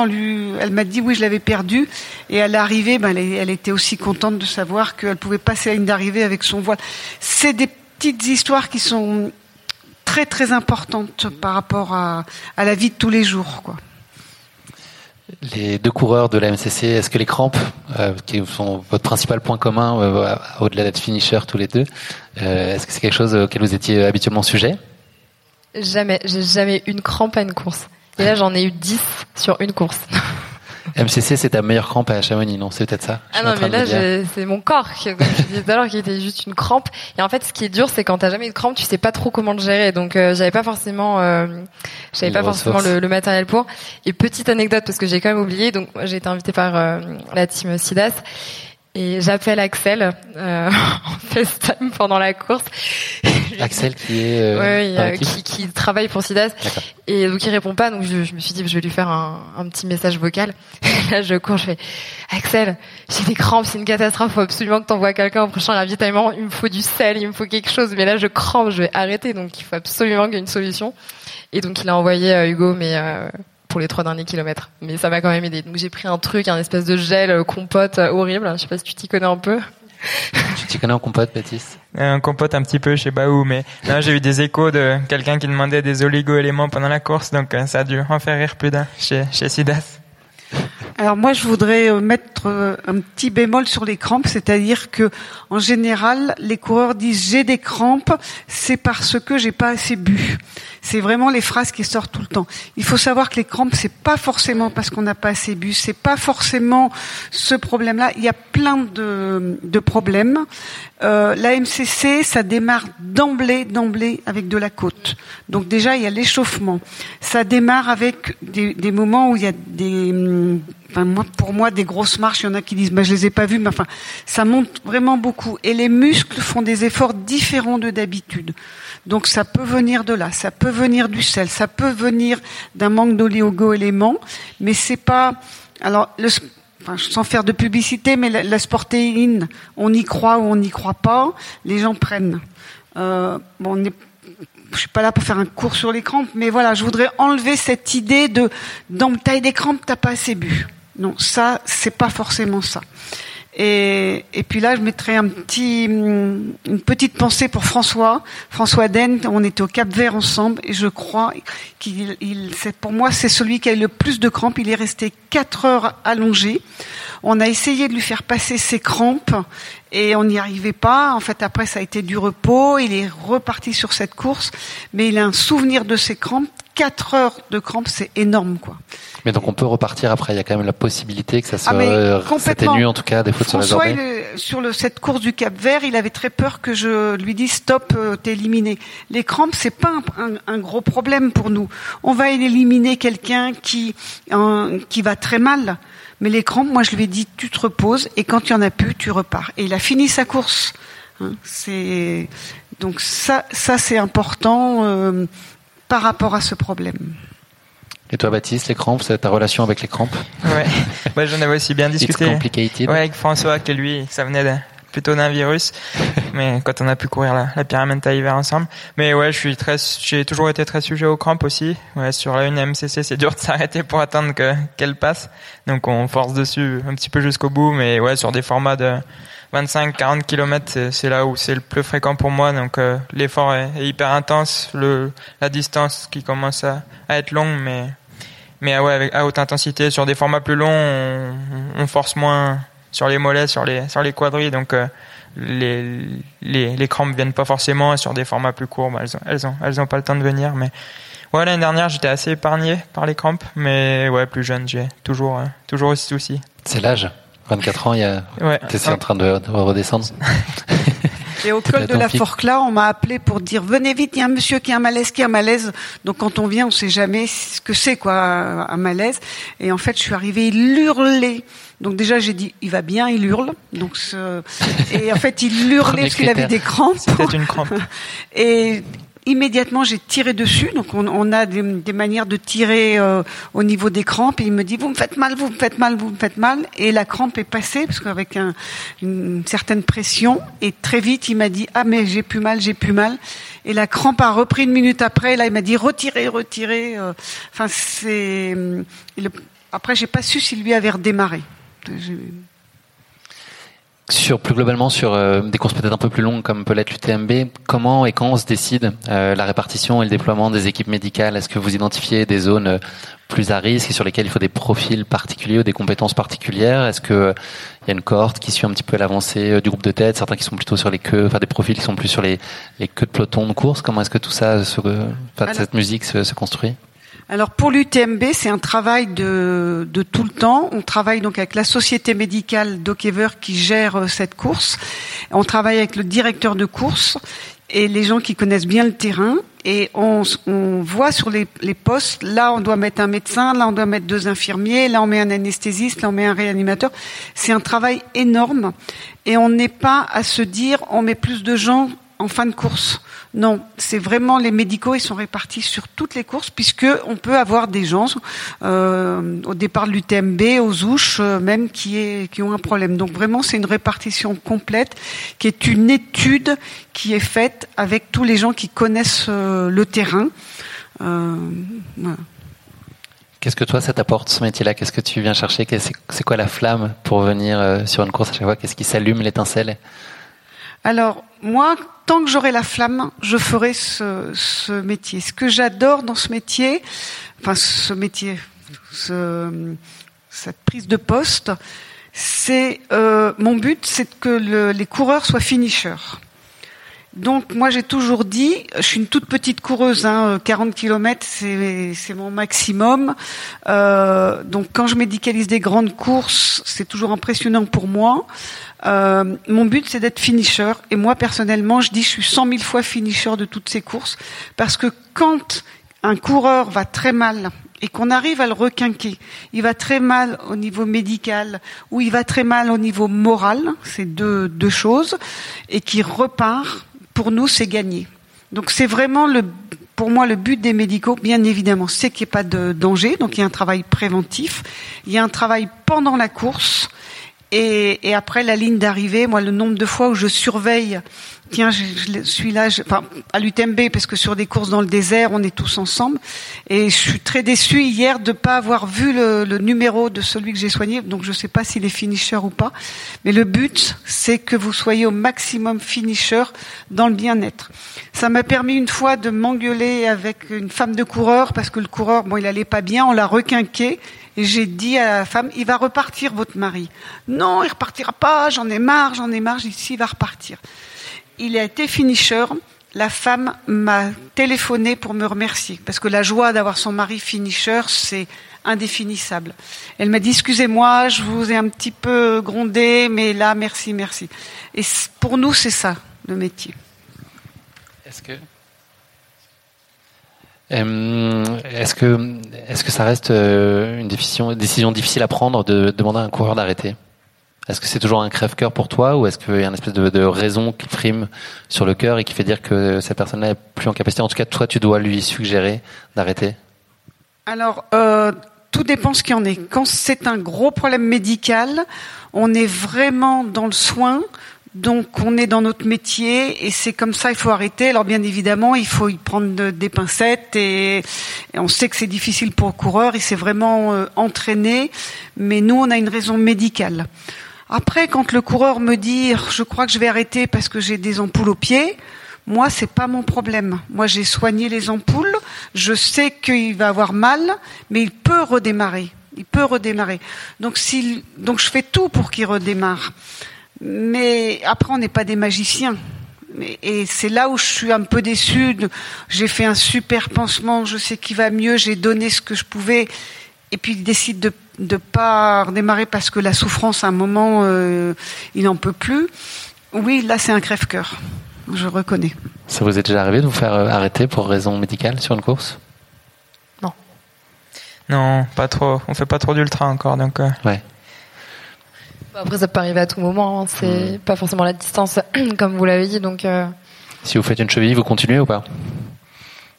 Elle m'a dit oui, je l'avais perdu. Et à l'arrivée, ben, elle, elle, était aussi contente de savoir qu'elle pouvait passer la ligne d'arrivée avec son voile. C'est des petites histoires qui sont très très importantes par rapport à, à la vie de tous les jours, quoi les deux coureurs de la MCC, est-ce que les crampes, euh, qui sont votre principal point commun, euh, au-delà d'être finisher tous les deux, euh, est-ce que c'est quelque chose auquel vous étiez habituellement sujet? Jamais, j'ai jamais une crampe à une course. Et là, j'en ai eu 10 sur une course. MCC, c'est ta meilleure crampe à Chamonix, non? C'est peut-être ça Ah non, mais là, c'est mon corps, comme je disais tout à l'heure, qui était juste une crampe. Et en fait, ce qui est dur, c'est quand t'as jamais eu de crampe, tu sais pas trop comment le gérer. Donc, euh, j'avais pas forcément, euh, j'avais pas forcément le, le, matériel pour. Et petite anecdote, parce que j'ai quand même oublié. Donc, j'ai été invitée par euh, la team Sidas. Et j'appelle Axel euh, en FaceTime pendant la course. Axel qui est euh, ouais, euh, qui, qui, travaille pour Sidas. Et donc il répond pas donc je, je, me suis dit je vais lui faire un, un petit message vocal. là je cours je fais Axel j'ai des crampes c'est une catastrophe faut absolument que t'envoies quelqu'un au prochain ravitaillement. Il me faut du sel il me faut quelque chose. Mais là je crampe je vais arrêter. Donc il faut absolument qu'il y ait une solution. Et donc il a envoyé euh, Hugo mais pour les trois derniers kilomètres. Mais ça m'a quand même aidé. Donc j'ai pris un truc, un espèce de gel euh, compote euh, horrible. Je sais pas si tu t'y connais un peu. tu t'y connais en compote, Baptiste? Un compote un petit peu, je sais pas où, mais là j'ai eu des échos de quelqu'un qui demandait des oligo-éléments pendant la course, donc euh, ça a dû en faire rire plus d'un chez, chez Sidas. Alors moi, je voudrais mettre un petit bémol sur les crampes, c'est-à-dire que en général, les coureurs disent j'ai des crampes, c'est parce que j'ai pas assez bu. C'est vraiment les phrases qui sortent tout le temps. Il faut savoir que les crampes, c'est pas forcément parce qu'on n'a pas assez bu, c'est pas forcément ce problème-là. Il y a plein de, de problèmes. Euh, la MCC, ça démarre d'emblée, d'emblée avec de la côte. Donc déjà, il y a l'échauffement. Ça démarre avec des, des moments où il y a des Pour moi, des grosses marches, il y en a qui disent, bah, je les ai pas vues, mais enfin, ça monte vraiment beaucoup. Et les muscles font des efforts différents de d'habitude. Donc ça peut venir de là, ça peut venir du sel, ça peut venir d'un manque d'oligo-éléments, mais c'est pas. Alors, sans faire de publicité, mais la, sportéine, on y croit ou on n'y croit pas, les gens prennent. Euh, bon, je suis pas là pour faire un cours sur les crampes, mais voilà, je voudrais enlever cette idée de dans taille des crampes, t'as pas assez bu. Non, ça, c'est pas forcément ça. Et, et, puis là, je mettrai une petite pensée pour François, François Den. On était au Cap Vert ensemble, et je crois qu'il, il, pour moi, c'est celui qui a eu le plus de crampes. Il est resté quatre heures allongé. On a essayé de lui faire passer ses crampes, et on n'y arrivait pas. En fait, après, ça a été du repos. Il est reparti sur cette course, mais il a un souvenir de ses crampes. Quatre heures de crampes, c'est énorme, quoi. Mais donc on peut repartir après. Il y a quand même la possibilité que ça se ah s'atténue en tout cas des fois sur François, sur le, cette course du Cap Vert, il avait très peur que je lui dise stop, euh, t'es éliminé. Les crampes, c'est pas un, un, gros problème pour nous. On va éliminer quelqu'un qui qui va très mal. Mais les crampes, moi je lui ai dit tu te reposes et quand il y en a plus, tu repars. Et il a fini sa course. Hein, c'est donc ça, ça c'est important euh, par rapport à ce problème. Et toi, Baptiste, les crampes, c'est ta relation avec les crampes? Ouais, ouais j'en avais aussi bien discuté. complicated. Ouais, avec François, que lui, ça venait plutôt d'un virus. mais quand on a pu courir la, la pyramide hiver ensemble. Mais ouais, je suis très, j'ai toujours été très sujet aux crampes aussi. Ouais, sur la une MCC, c'est dur de s'arrêter pour attendre que, qu'elle passe. Donc on force dessus un petit peu jusqu'au bout. Mais ouais, sur des formats de 25, 40 km, c'est là où c'est le plus fréquent pour moi. Donc euh, l'effort est, hyper intense. Le, la distance qui commence à, à être longue, mais mais ouais, avec, à haute intensité, sur des formats plus longs, on, on, force moins sur les mollets, sur les, sur les quadrilles. Donc, euh, les, les, les crampes viennent pas forcément. Sur des formats plus courts, bah, elles, ont, elles, ont, elles ont pas le temps de venir. Mais ouais, l'année dernière, j'étais assez épargné par les crampes. Mais ouais, plus jeune, j'ai toujours, euh, toujours aussi souci. C'est l'âge. 24 ans, il y a, ouais. t'es en train de, de redescendre. Et au col de la Forclaz, on m'a appelé pour dire venez vite, il y a un monsieur qui a un malaise, qui a un malaise. Donc quand on vient, on sait jamais ce que c'est quoi un malaise. Et en fait, je suis arrivée, il hurlait. Donc déjà j'ai dit il va bien, il hurle. Donc ce... et en fait il hurlait parce qu'il avait des crampes. C'était une crampe. Et immédiatement j'ai tiré dessus. Donc on, on a des, des, manières de tirer euh, au niveau des crampes. Et il me dit vous me faites mal, vous me faites mal, vous me faites mal. Et la crampe est passée parce qu'avec un, une certaine pression. Et très vite il m'a dit ah mais j'ai plus mal, j'ai plus mal. Et la crampe a repris une minute après. Là il m'a dit retirez, retirez. Euh, enfin c'est le... après j'ai pas su s'il lui avait redémarré. Sur plus globalement sur euh, des courses peut-être un peu plus longues comme peut l'être l'UTMB, comment et quand on se décide euh, la répartition et le déploiement des équipes médicales? Est-ce que vous identifiez des zones euh, plus à risque et sur lesquelles il faut des profils particuliers ou des compétences particulières? Est-ce que il y a une cohorte qui suit un petit peu l'avancée du groupe de tête, certains qui sont plutôt sur les queues, enfin des profils qui sont plus sur les, les queues de peloton de course? Comment est-ce que tout ça, se, cette musique se, se construit? Alors pour l'UTMB, c'est un travail de, de, tout le temps. On travaille donc avec la société médicale Dockever qui gère euh, cette course. On travaille avec le directeur de course et les gens qui connaissent bien le terrain. Et on, on voit sur les, les, postes, là on doit mettre un médecin, là on doit mettre deux infirmiers, là on met un anesthésiste, là on met un réanimateur. C'est un travail énorme et on n'est pas à se dire on met plus de gens en fin de course. Non, c'est vraiment les médicaux, ils sont répartis sur toutes les courses, puisque on peut avoir des gens euh, au départ de l'UTMB, aux ouches euh, même, qui, ont un problème. Donc vraiment, c'est une répartition complète, qui est une étude qui est faite avec tous les gens qui connaissent euh, le terrain. Qu'est-ce que toi, ça t'apporte ce métier-là? Qu'est-ce que tu viens chercher? C'est quoi la flamme pour venir sur une course à chaque fois? Qu'est-ce qui s'allume l'étincelle? Alors, moi, tant que j'aurai la flamme, je ferai ce, métier. Ce que j'adore dans ce métier, enfin ce métier, ce, cette prise de poste, c'est euh, mon but, c'est que le, les coureurs soient finishers. Donc moi j'ai toujours dit, je suis une toute petite coureuse, hein, 40 km c'est mon maximum. Euh, donc quand je médicalise des grandes courses, c'est toujours impressionnant pour moi. Euh, mon but, c'est d'être finisher. Et moi, personnellement, je dis, je suis cent mille fois finisher de toutes ces courses. Parce que quand un coureur va très mal et qu'on arrive à le requinquer, il va très mal au niveau médical ou il va très mal au niveau moral, c'est deux, deux choses, et qui repart, pour nous, c'est gagné. Donc c'est vraiment le, pour moi le but des médicaux, bien évidemment, c'est qu'il n'y ait pas de danger, donc il y a un travail préventif, il y a un travail pendant la course, et, et après la ligne d'arrivée, moi, le nombre de fois où je surveille, tiens, je, suis là, je, enfin, à l'UTMB, parce que sur des courses dans le désert, on est tous ensemble. Et je suis très déçue hier de pas avoir vu le, le numéro de celui que j'ai soigné. Donc, je sais pas s'il est finisher ou pas. Mais le but, c'est que vous soyez au maximum finisher dans le bien-être. Ça m'a permis une fois de m'engueuler avec une femme de coureur, parce que le coureur, bon, il allait pas bien, on l'a requinqué. Et j'ai dit à la femme, il va repartir votre mari. Non, il repartira pas, j'en ai marre, j'en ai marre, j'ai dit, il va repartir. Il a été finisher. La femme m'a téléphoné pour me remercier, parce que la joie d'avoir son mari finisher, c'est indéfinissable. Elle m'a dit, excusez-moi, je vous ai un petit peu grondé, mais là, merci, merci. Et pour nous, c'est ça, le métier. Est-ce que est-ce que, est-ce que ça reste euh, une décision, difficile à prendre de demander à un coureur d'arrêter? Est-ce que c'est toujours un crève-cœur pour toi ou est-ce qu'il y a une espèce de, raison qui prime sur le cœur et qui fait dire que cette personne-là est plus en capacité? En tout cas, toi, tu dois lui suggérer d'arrêter Alors, euh, tout dépend ce qu'il en est. Quand c'est un gros problème médical, on est vraiment dans le soin. Donc on est dans notre métier et c'est comme ça, il faut arrêter. Alors bien évidemment, il faut y prendre des pincettes et, on sait que c'est difficile pour le coureur, il s'est vraiment euh, entraîné, mais nous on a une raison médicale. Après, quand le coureur me dit je crois que je vais arrêter parce que j'ai des ampoules aux pieds, moi c'est pas mon problème. Moi j'ai soigné les ampoules, je sais qu'il va avoir mal, mais il peut redémarrer. Il peut redémarrer. Donc, donc je fais tout pour qu'il redémarre. Mais après, on n'est pas des magiciens. Et c'est là où je suis un peu déçue. J'ai fait un super pansement, je sais qu'il va mieux, j'ai donné ce que je pouvais. Et puis il décide de ne pas redémarrer parce que la souffrance, à un moment, euh, il n'en peut plus. Oui, là c'est un crève-cœur. Je reconnais. Ça vous est déjà arrivé de vous faire arrêter pour raison médicale sur une course? Non. Non, pas trop. On fait pas trop d'ultra encore, donc. Ouais. Après, ça peut arriver à tout moment. Hein. C'est pas forcément la distance, comme vous l'avez dit. Donc, euh, Si vous faites une cheville, vous continuez ou pas?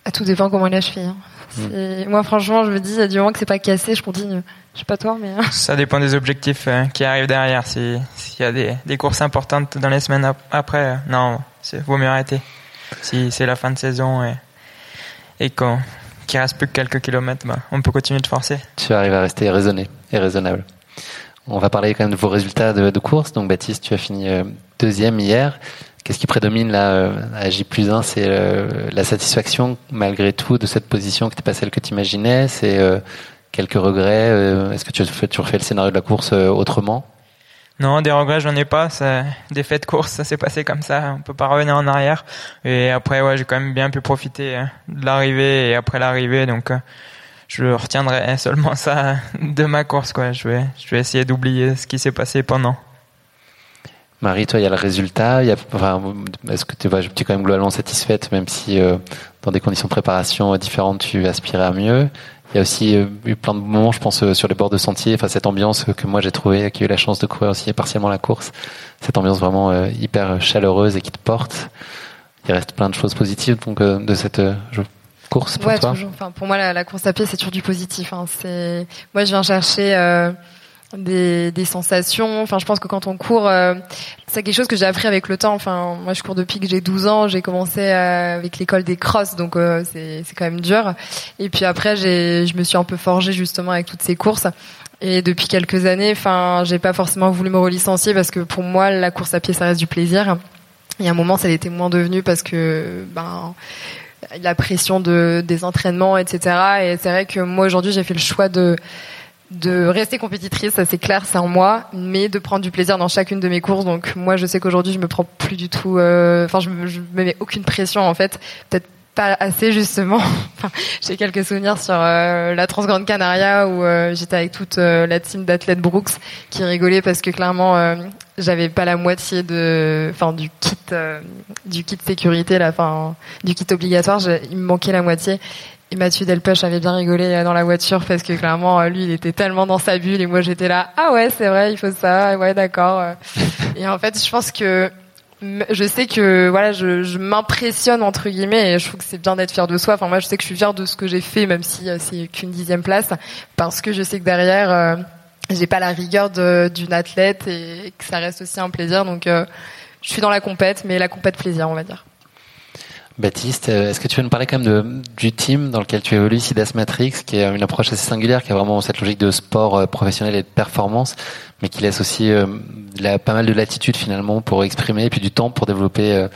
À tout dépend comment est la cheville. hein. C'est- Moi, franchement, je me dis, du moment que c'est pas cassé, je continue. Je sais pas toi, mais. Ça dépend des objectifs euh, qui arrivent derrière. Si- S'il y a des, des courses importantes dans les semaines ap- après, euh, non, c'est vaut mieux arrêter. Si c'est la fin de saison et, et qu'on- qu'il reste plus que quelques kilomètres, bah, on peut continuer de forcer. Tu arrives à rester raisonné et raisonnable. On va parler quand même de vos résultats de, de course. Donc Baptiste, tu as fini euh, deuxième hier. Qu'est-ce qui prédomine là euh, à J plus 1 C'est euh, la satisfaction malgré tout de cette position qui n'était pas celle que tu imaginais C'est euh, quelques regrets euh, Est-ce que tu, tu refais le scénario de la course euh, autrement? Non, des regrets, j'en ai pas. Ça, des faits de course, ça s'est passé comme ça. On peut pas revenir en arrière. Et après, ouais, j'ai quand même bien pu profiter de l'arrivée et après l'arrivée. Donc, je retiendrai seulement ça de ma course, quoi. Je vais, je vais essayer d'oublier ce qui s'est passé pendant. Marie, toi, il y a le résultat. Est-ce que tu es quand même globalement satisfaite, même si euh, dans des conditions de préparation différentes, tu aspirais à mieux. Il y a aussi euh, eu plein de moments, je pense, euh, sur les bords de sentier, enfin cette ambiance que moi j'ai trouvé, qui a eu la chance de courir aussi partiellement la course, cette ambiance vraiment hyper chaleureuse et qui te porte. Il reste plein de choses positives donc de cette course pour ouais, toi. toujours. Enfin, pour moi, la, la course à pied, c'est toujours du positif. Hein. C'est, moi, je viens chercher euh, des, des sensations. Enfin, je pense que quand on court, euh, c'est quelque chose que j'ai appris avec le temps. Enfin, moi, je cours depuis que j'ai 12 ans. J'ai commencé euh, avec l'école des crosses, donc euh, c'est, c'est quand même dur. Et puis après, j'ai, je me suis un peu forgée justement avec toutes ces courses. Et depuis quelques années, enfin, j'ai pas forcément voulu me relicencier parce que pour moi, la course à pied, ça reste du plaisir. Y a un moment, ça l'était moins devenu parce que, ben, la pression de des entraînements, etc. Et c'est vrai que moi aujourd'hui j'ai fait le choix de de rester compétitrice, ça c'est clair, c'est en moi, mais de prendre du plaisir dans chacune de mes courses. Donc moi je sais qu'aujourd'hui je me prends plus du tout, euh, enfin je, je me mets aucune pression en fait, peut-être pas assez justement. J'ai quelques souvenirs sur euh, la Transgrande Canaria où euh, j'étais avec toute euh, la team d'athlètes Brooks qui rigolait parce que clairement euh, j'avais pas la moitié de, enfin du kit, euh, du kit sécurité là, enfin du kit obligatoire, il me manquait la moitié. Et Mathieu Delpech avait bien rigolé dans la voiture parce que clairement lui il était tellement dans sa bulle et moi j'étais là ah ouais c'est vrai il faut ça ouais d'accord et en fait je pense que je sais que voilà je, m'impressionne entre guillemets et je trouve que c'est bien d'être fier de soi. Enfin moi je sais que je suis fière de ce que j'ai fait même si euh, c'est qu'une dixième place parce que je sais que derrière euh, j'ai pas la rigueur d'une athlète et que ça reste aussi un plaisir. Donc euh, je suis dans la compète mais la compète plaisir on va dire Baptiste, euh, est-ce que tu veux nous parler quand même du team dans lequel tu évolues, Sidas Matrix, qui est une approche assez singulière, qui a vraiment cette logique de sport euh, professionnel et de performance, mais qui laisse aussi euh, la- pas mal de latitude finalement pour exprimer et puis du temps pour développer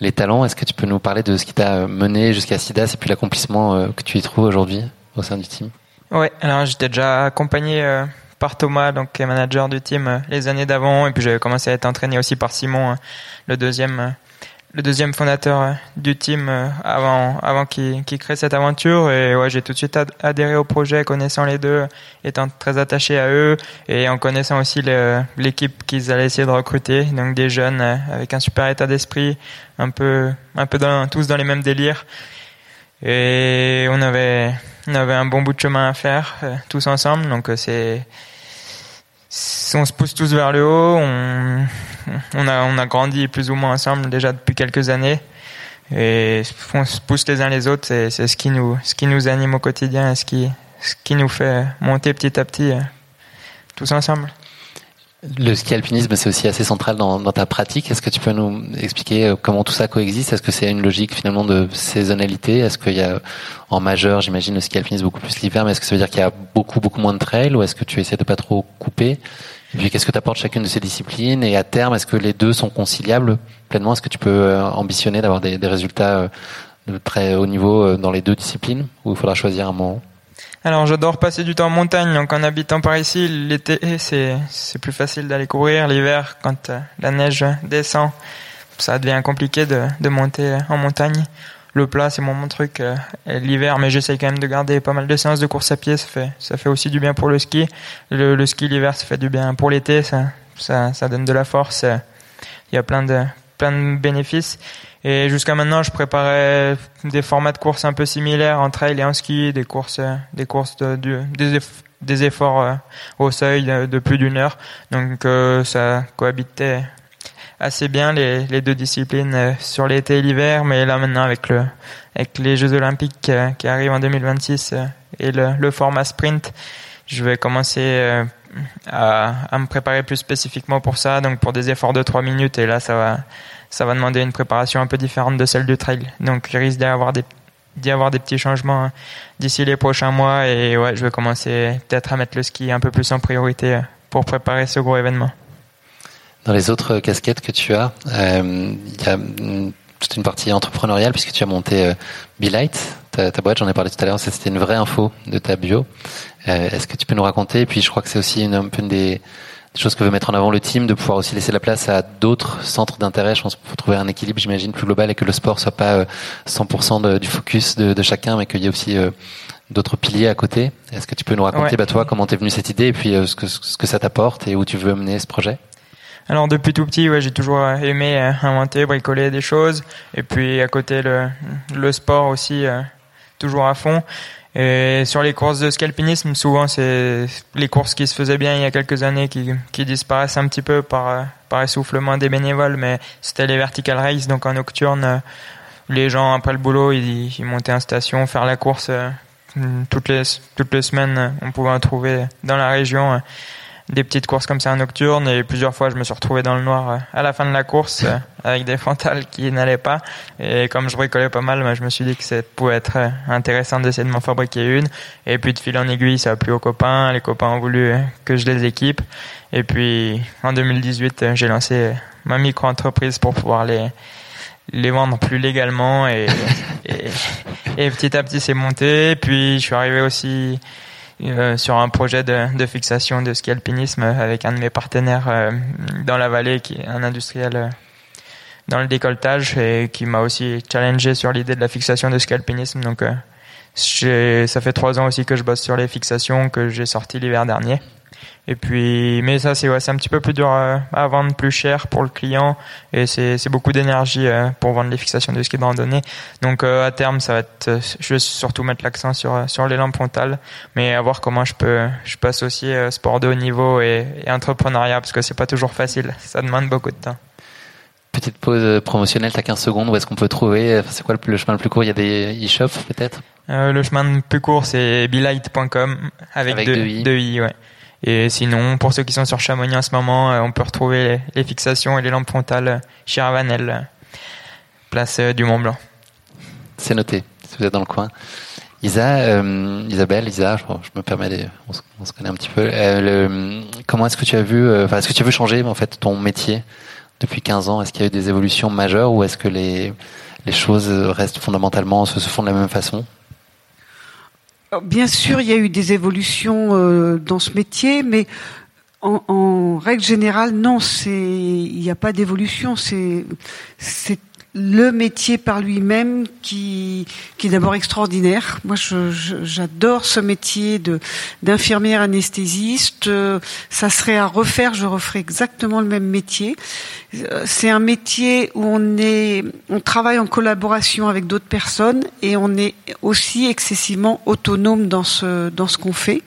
les talents. Est-ce que tu peux nous parler de ce qui t'a mené jusqu'à Sidas et puis l'accomplissement que tu y trouves aujourd'hui au sein du team? Ouais, alors j'étais déjà accompagné par Thomas, donc manager du team les années d'avant, et puis j'avais commencé à être entraîné aussi par Simon, le deuxième, le deuxième fondateur euh, du team euh, avant, avant qu'il qu'il crée cette aventure. Et ouais, j'ai tout de suite ad- adhéré au projet, connaissant les deux, étant très attaché à eux, et en connaissant aussi l'équipe qu'ils allaient essayer de recruter, donc des jeunes euh, avec un super état d'esprit, un peu, un peu dans, tous dans les mêmes délires. Et on avait, on avait un bon bout de chemin à faire tous ensemble, donc c'est- on se pousse tous vers le haut. On, on a, on a grandi plus ou moins ensemble déjà depuis quelques années, et on se pousse les uns les autres. C'est, c'est ce qui nous, ce qui nous anime au quotidien, et ce qui, ce qui nous fait monter petit à petit euh, tous ensemble. Le ski alpinisme, c'est aussi assez central dans, ta pratique. Est-ce que tu peux nous expliquer euh, comment tout ça coexiste? Est-ce que c'est une logique finalement de saisonnalité? Est-ce qu'il y a en majeur, j'imagine, le ski alpinisme beaucoup plus l'hiver, mais est-ce que ça veut dire qu'il y a beaucoup beaucoup moins de trails ou est-ce que tu essaies de pas trop couper? Et puis qu'est-ce que tu apportes chacune de ces disciplines? Et à terme, est-ce que les deux sont conciliables pleinement? Est-ce que tu peux euh, ambitionner d'avoir des, des résultats euh, de très haut niveau dans les deux disciplines? Ou il faudra choisir un moment? Alors j'adore passer du temps en montagne, donc en habitant par ici, l'été c'est c'est plus facile d'aller courir. L'hiver, quand euh, la neige descend, ça devient compliqué de, de monter en montagne. Le plat c'est mon, truc euh, l'hiver, mais j'essaye quand même de garder pas mal de séances de course à pied. Ça fait ça fait aussi du bien pour le ski. Le, ski l'hiver, ça fait du bien pour l'été. Ça ça ça donne de la force. il y a plein de plein de bénéfices. Et jusqu'à maintenant, je préparais des formats de courses un peu similaires en trail et en ski, des courses, des courses de, des, des, efforts au seuil de, plus d'une heure. Donc ça cohabitait assez bien les, les deux disciplines sur l'été et l'hiver, mais là maintenant avec le avec les Jeux Olympiques qui arrivent en 2026 et le, le format sprint, je vais commencer euh, à, à, me préparer plus spécifiquement pour ça, donc pour des efforts de 3 minutes. Et là, ça va, ça va demander une préparation un peu différente de celle du trail. Donc, il risque d'y avoir des avoir des petits changements hein, d'ici les prochains mois et ouais, je vais commencer peut-être à mettre le ski un peu plus en priorité pour préparer ce gros événement. Dans les autres casquettes que tu as, euh, il y a toute une partie entrepreneuriale puisque tu as monté euh, Light, ta, boîte, j'en ai parlé tout à l'heure, c'était une vraie info de ta bio. Euh, Est-ce que tu peux nous raconter? Et puis je crois que c'est aussi un peu une des, choses que veut mettre en avant le team, de pouvoir aussi laisser la place à d'autres centres d'intérêt. Je pense faut trouver un équilibre, j'imagine, plus global et que le sport soit pas 100% euh, du focus de, de chacun, mais qu'il y ait aussi euh, d'autres piliers à côté. Est-ce que tu peux nous raconter, bah, toi, comment t'es venu cette idée et puis euh, ce, que, ce que ça t'apporte et où tu veux mener ce projet? Alors depuis tout petit, ouais, j'ai toujours aimé inventer, bricoler des choses, et puis à côté le, le sport aussi, toujours à fond. Et sur les courses de scalpinisme, souvent c'est les courses qui se faisaient bien il y a quelques années qui, disparaissent un petit peu par, par essoufflement des bénévoles, mais c'était les vertical races, donc en nocturne, les gens après le boulot, ils, ils montaient en station, faire la course euh, toutes les toutes les semaines, on pouvait en trouver dans la région des petites courses comme ça en nocturne et plusieurs fois je me suis retrouvé dans le noir euh, à la fin de la course euh, avec des frontales qui n'allaient pas. Et comme je bricolais pas mal bah, je me suis dit que ça pouvait être euh, intéressant d'essayer de m'en fabriquer une. Et puis de fil en aiguille ça a plu aux copains. Les copains ont voulu que je les équipe. Et puis en 2018 j'ai lancé ma micro-entreprise pour pouvoir les les vendre plus légalement. Et, et, et petit à petit c'est monté. Puis je suis arrivé aussi euh, sur un projet de, fixation de ski avec un de mes partenaires euh, dans la vallée qui est un industriel euh, dans le décolletage et qui m'a aussi challengé sur l'idée de la fixation de ski alpinisme. Donc ça fait trois ans aussi que je bosse sur les fixations que j'ai sorti l'hiver dernier. Et puis, mais ça, c'est ouais, un petit peu plus dur à, vendre, plus cher pour le client, et c'est beaucoup d'énergie euh, pour vendre les fixations de ski de randonnée. Donc, euh, à terme, ça va être, euh, je vais surtout mettre l'accent sur sur les lampes frontales, mais à voir comment je peux je peux associer sport de haut niveau et, et entrepreneuriat, parce que c'est pas toujours facile. Ça demande beaucoup de temps. Petite pause promotionnelle, t'as 15 secondes, où est-ce qu'on peut trouver C'est quoi le, chemin le plus court? Il y a des e-shops peut-être? Le chemin le plus court, c'est bilight.com avec, avec deux, i. Deux i ouais. Et sinon, pour ceux qui sont sur Chamonix en ce moment, euh, on peut retrouver les fixations et les lampes frontales chez Ravanel, place euh, du Mont Blanc. C'est noté, si vous êtes dans le coin. Isa, euh, Isabelle, Isa, je, me permets, de, on, se, connaît un petit peu. comment est-ce que tu as vu, est-ce que tu as vu changer en fait ton métier depuis 15 ans? Est-ce qu'il y a eu des évolutions majeures ou est-ce que les, les choses restent fondamentalement, se font de la même façon? Bien sûr, il y a eu des évolutions euh, dans ce métier, mais en, règle générale, non, il n'y a pas d'évolution. C'est le métier par lui-même qui, qui est d'abord extraordinaire. Moi, j'adore ce métier de d'infirmière anesthésiste. Ça serait à refaire, je referais exactement le même métier. C'est un métier où on est, on travaille en collaboration avec d'autres personnes et on est aussi excessivement autonome dans ce dans ce qu'on fait.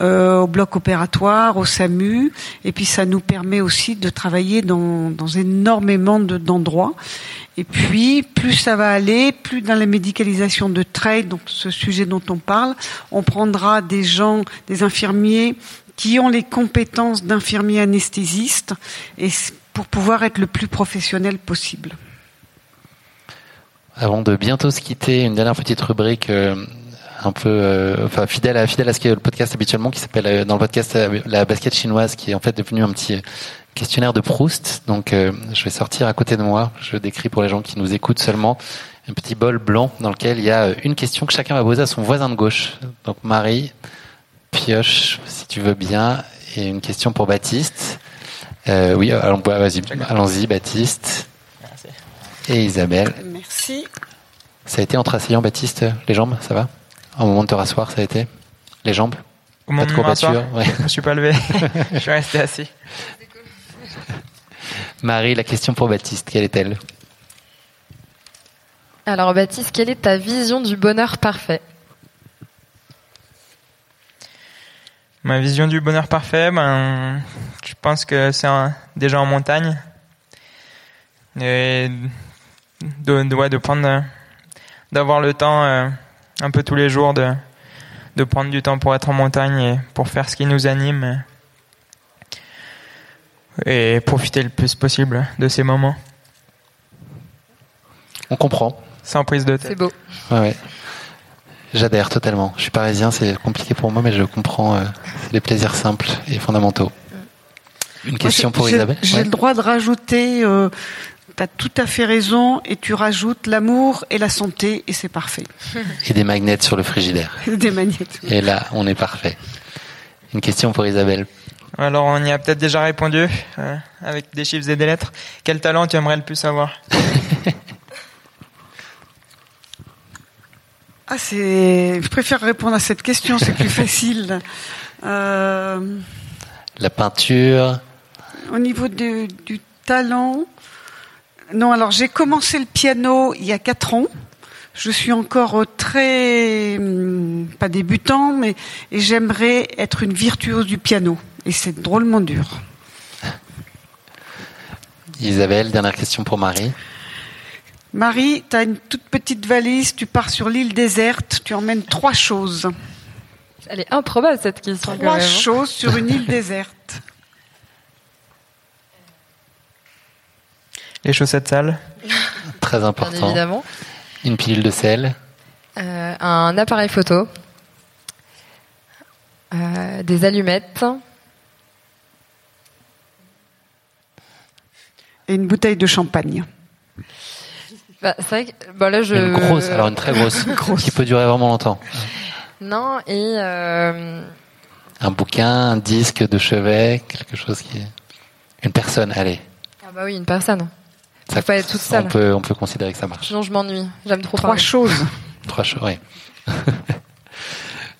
Euh, au bloc opératoire, au SAMU, et puis ça nous permet aussi de travailler dans, dans énormément d'endroits. Et puis, plus ça va aller, plus dans la médicalisation de trade, donc ce sujet dont on parle, on prendra des gens, des infirmiers qui ont les compétences d'infirmiers anesthésistes et pour pouvoir être le plus professionnel possible. Avant de bientôt se quitter, une dernière petite rubrique euh, un peu, euh, enfin fidèle à fidèle à ce qu'est le podcast habituellement, qui s'appelle euh, dans le podcast la basket chinoise, qui est en fait devenu un petit questionnaire de Proust. Donc, euh, je vais sortir à côté de moi. Je décris pour les gens qui nous écoutent seulement un petit bol blanc dans lequel il y a une question que chacun va poser à son voisin de gauche. Donc, Marie, pioche, si tu veux bien, et une question pour Baptiste. Euh, oui, allons, vas-y, allons-y, Baptiste. Merci. Et Isabelle. Merci. Ça a été entre asseyant, Baptiste, les jambes, ça va? Au moment de te rasseoir, ça a été? Les jambes? Au moment de ouais. je me suis pas levé. je suis resté assis. Marie, la question pour Baptiste, quelle est-elle? Alors Baptiste, quelle est ta vision du bonheur parfait? Ma vision du bonheur parfait, ben, je pense que c'est déjà en montagne. Et de, de, de prendre, d'avoir le temps euh, un peu tous les jours de, de prendre du temps pour être en montagne et pour faire ce qui nous anime et profiter le plus possible de ces moments. On comprend. Sans prise de tête. C'est beau. Ouais, ouais. J'adhère totalement. Je suis parisien, c'est compliqué pour moi, mais je comprends euh, les plaisirs simples et fondamentaux. Une question Moi, pour Isabelle J'ai Ouais. le droit de rajouter, euh, tu as tout à fait raison, et tu rajoutes l'amour et la santé, et c'est parfait. Et des magnets sur le frigidaire. Des magnettes. Et là, on est parfait. Une question pour Isabelle. Alors on y a peut-être déjà répondu euh, avec des chiffres et des lettres. Quel talent tu aimerais le plus avoir? Ah, c'est. Je préfère répondre à cette question, c'est plus facile. Euh, La peinture, au niveau du, du talent, non. Alors j'ai commencé le piano il y a quatre ans. Je suis encore très hum, pas débutant, mais et j'aimerais être une virtuose du piano. Et c'est drôlement dur. Isabelle, dernière question pour Marie. Marie, tu as une toute petite valise, tu pars sur l'île déserte, tu emmènes trois choses. Elle est improbable cette question. quand Trois même, hein. choses sur une île déserte. Les chaussettes sales Très Bien important. évidemment. Une pilule de sel. Euh, un appareil photo. Euh, des allumettes. Et une bouteille de champagne. Bah, c'est vrai que bon, là je. Une grosse, alors une très grosse, qui peut durer vraiment longtemps. Non et euh, Un bouquin, un disque de chevet, quelque chose qui est... Une personne, allez. ah bah oui une personne. Ça, pas être toute seule. On peut, on peut considérer que ça marche. Sinon je m'ennuie. J'aime trop Trois parler. choses. Trois choses, oui.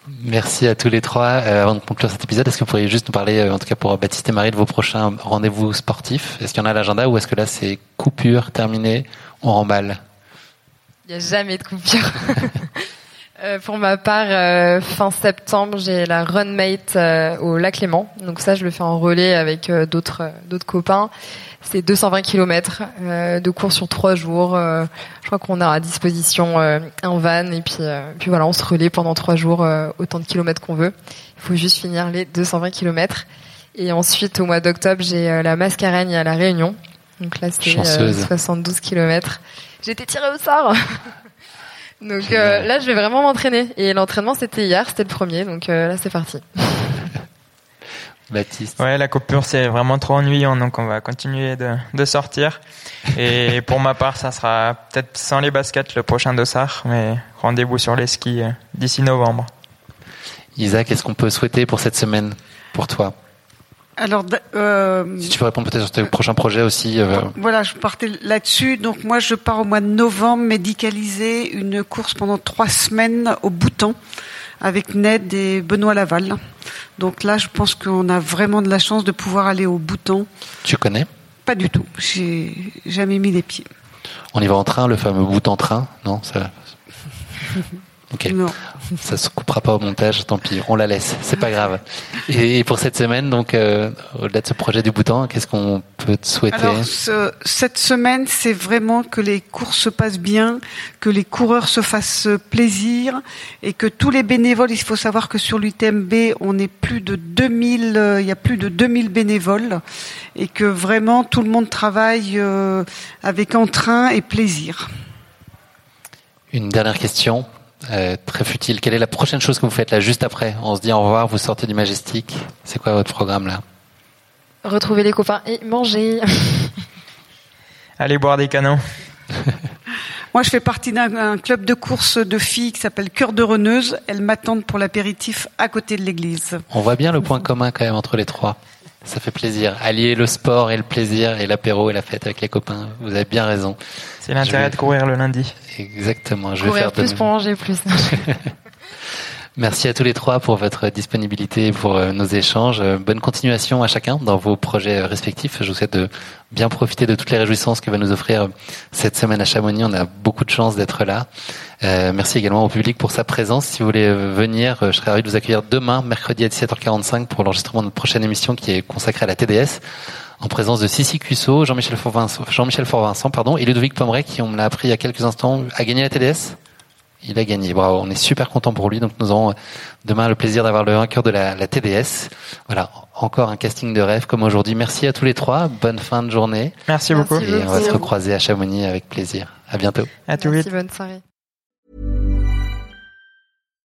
Merci à tous les trois. Euh, avant de conclure cet épisode, est-ce que vous pourriez juste nous parler, euh, en tout cas pour Baptiste et Marie, de vos prochains rendez-vous sportifs? Est-ce qu'il y en a à l'agenda ou est-ce que là c'est coupure, terminé, on remballe? Il n'y a jamais de coupure. Euh, pour ma part, fin septembre, j'ai la Runmate au Lac Léman. Donc ça, je le fais en relais avec d'autres d'autres copains. C'est 220 km euh, de cours sur trois jours. Euh, je crois qu'on a à disposition euh, un van et puis puis voilà, on se relaie pendant trois jours autant de kilomètres qu'on veut. Il faut juste finir les 220 km. Et ensuite, au mois d'octobre, j'ai la Mascareigne à la Réunion. Donc là, c'était euh, Chanceuse. 72 km. J'ai été tirée au sort. Donc euh, là, je vais vraiment m'entraîner. Et l'entraînement, c'était hier, c'était le premier. Donc euh, là, c'est parti. Baptiste Ouais, la coupure c'est vraiment trop ennuyant, donc on va continuer de, de sortir. Et pour ma part, ça sera peut-être sans les baskets le prochain dossard, mais rendez-vous sur les skis euh, d'ici novembre. Isaac, qu'est-ce qu'on peut souhaiter pour cette semaine pour toi? Alors, euh, Si tu peux répondre peut-être sur tes prochains projets aussi. euh, voilà, je partais là-dessus. Donc moi, je pars au mois de novembre médicaliser une course pendant trois semaines au Bhoutan avec Ned et Benoît Laval. Donc là, je pense qu'on a vraiment de la chance de pouvoir aller au Bhoutan. tu connais? Pas du tout. J'ai jamais mis les pieds. On y va en train, le fameux bout en train Non? Ça... Ok. Non. Ça se coupera pas au montage, tant pis, on la laisse, c'est pas grave. Et, pour cette semaine, donc, euh, au-delà de ce projet du bouton, qu'est-ce qu'on peut te souhaiter Alors, ce- cette semaine, c'est vraiment que les courses se passent bien, que les coureurs se fassent plaisir et que tous les bénévoles, il faut savoir que sur l'UTMB, on est plus de 2000, euh, il y a plus de 2000 bénévoles et que vraiment tout le monde travaille euh, avec entrain et plaisir. Une dernière question, euh, très futile. Quelle est la prochaine chose que vous faites là, juste après On se dit au revoir, vous sortez du Majestic. C'est quoi votre programme là Retrouver les copains et manger. Allez boire des canons. Moi, je fais partie d'un un club de course de filles qui s'appelle Cœur de Reneuse. Elles m'attendent pour l'apéritif à côté de l'église. On voit bien le point commun quand même entre les trois. Ça fait plaisir. Allier le sport et le plaisir et l'apéro et la fête avec les copains. Vous avez bien raison. C'est l'intérêt vais- de courir le lundi. Exactement. Je vais Courir faire de plus pour manger plus. Merci à tous les trois pour votre disponibilité pour euh, nos échanges. Euh, bonne continuation à chacun dans vos projets respectifs. Je vous souhaite de bien profiter de toutes les réjouissances que va nous offrir cette semaine à Chamonix. On a beaucoup de chance d'être là. Euh, merci également au public pour sa présence. Si vous voulez venir, je serai ravi de vous accueillir demain, mercredi à 17h45 pour l'enregistrement de notre prochaine émission qui est consacrée à la TDS en présence de Sissi Cusso, Jean-Michel Fort-Vincent, Jean-Michel Fort-Vincent, pardon, et Ludovic Pomeray, qui, on me l'a appris il y a quelques instants, a gagné la TDS. Il a gagné. Bravo. On est super content pour lui. Donc nous aurons demain le plaisir d'avoir le vainqueur de la, la, TDS. Voilà. Encore un casting de rêve comme aujourd'hui. Merci à tous les trois. Bonne fin de journée. Merci beaucoup. Et on va se recroiser à Chamonix avec plaisir. À bientôt. À tout Merci, bonne soirée.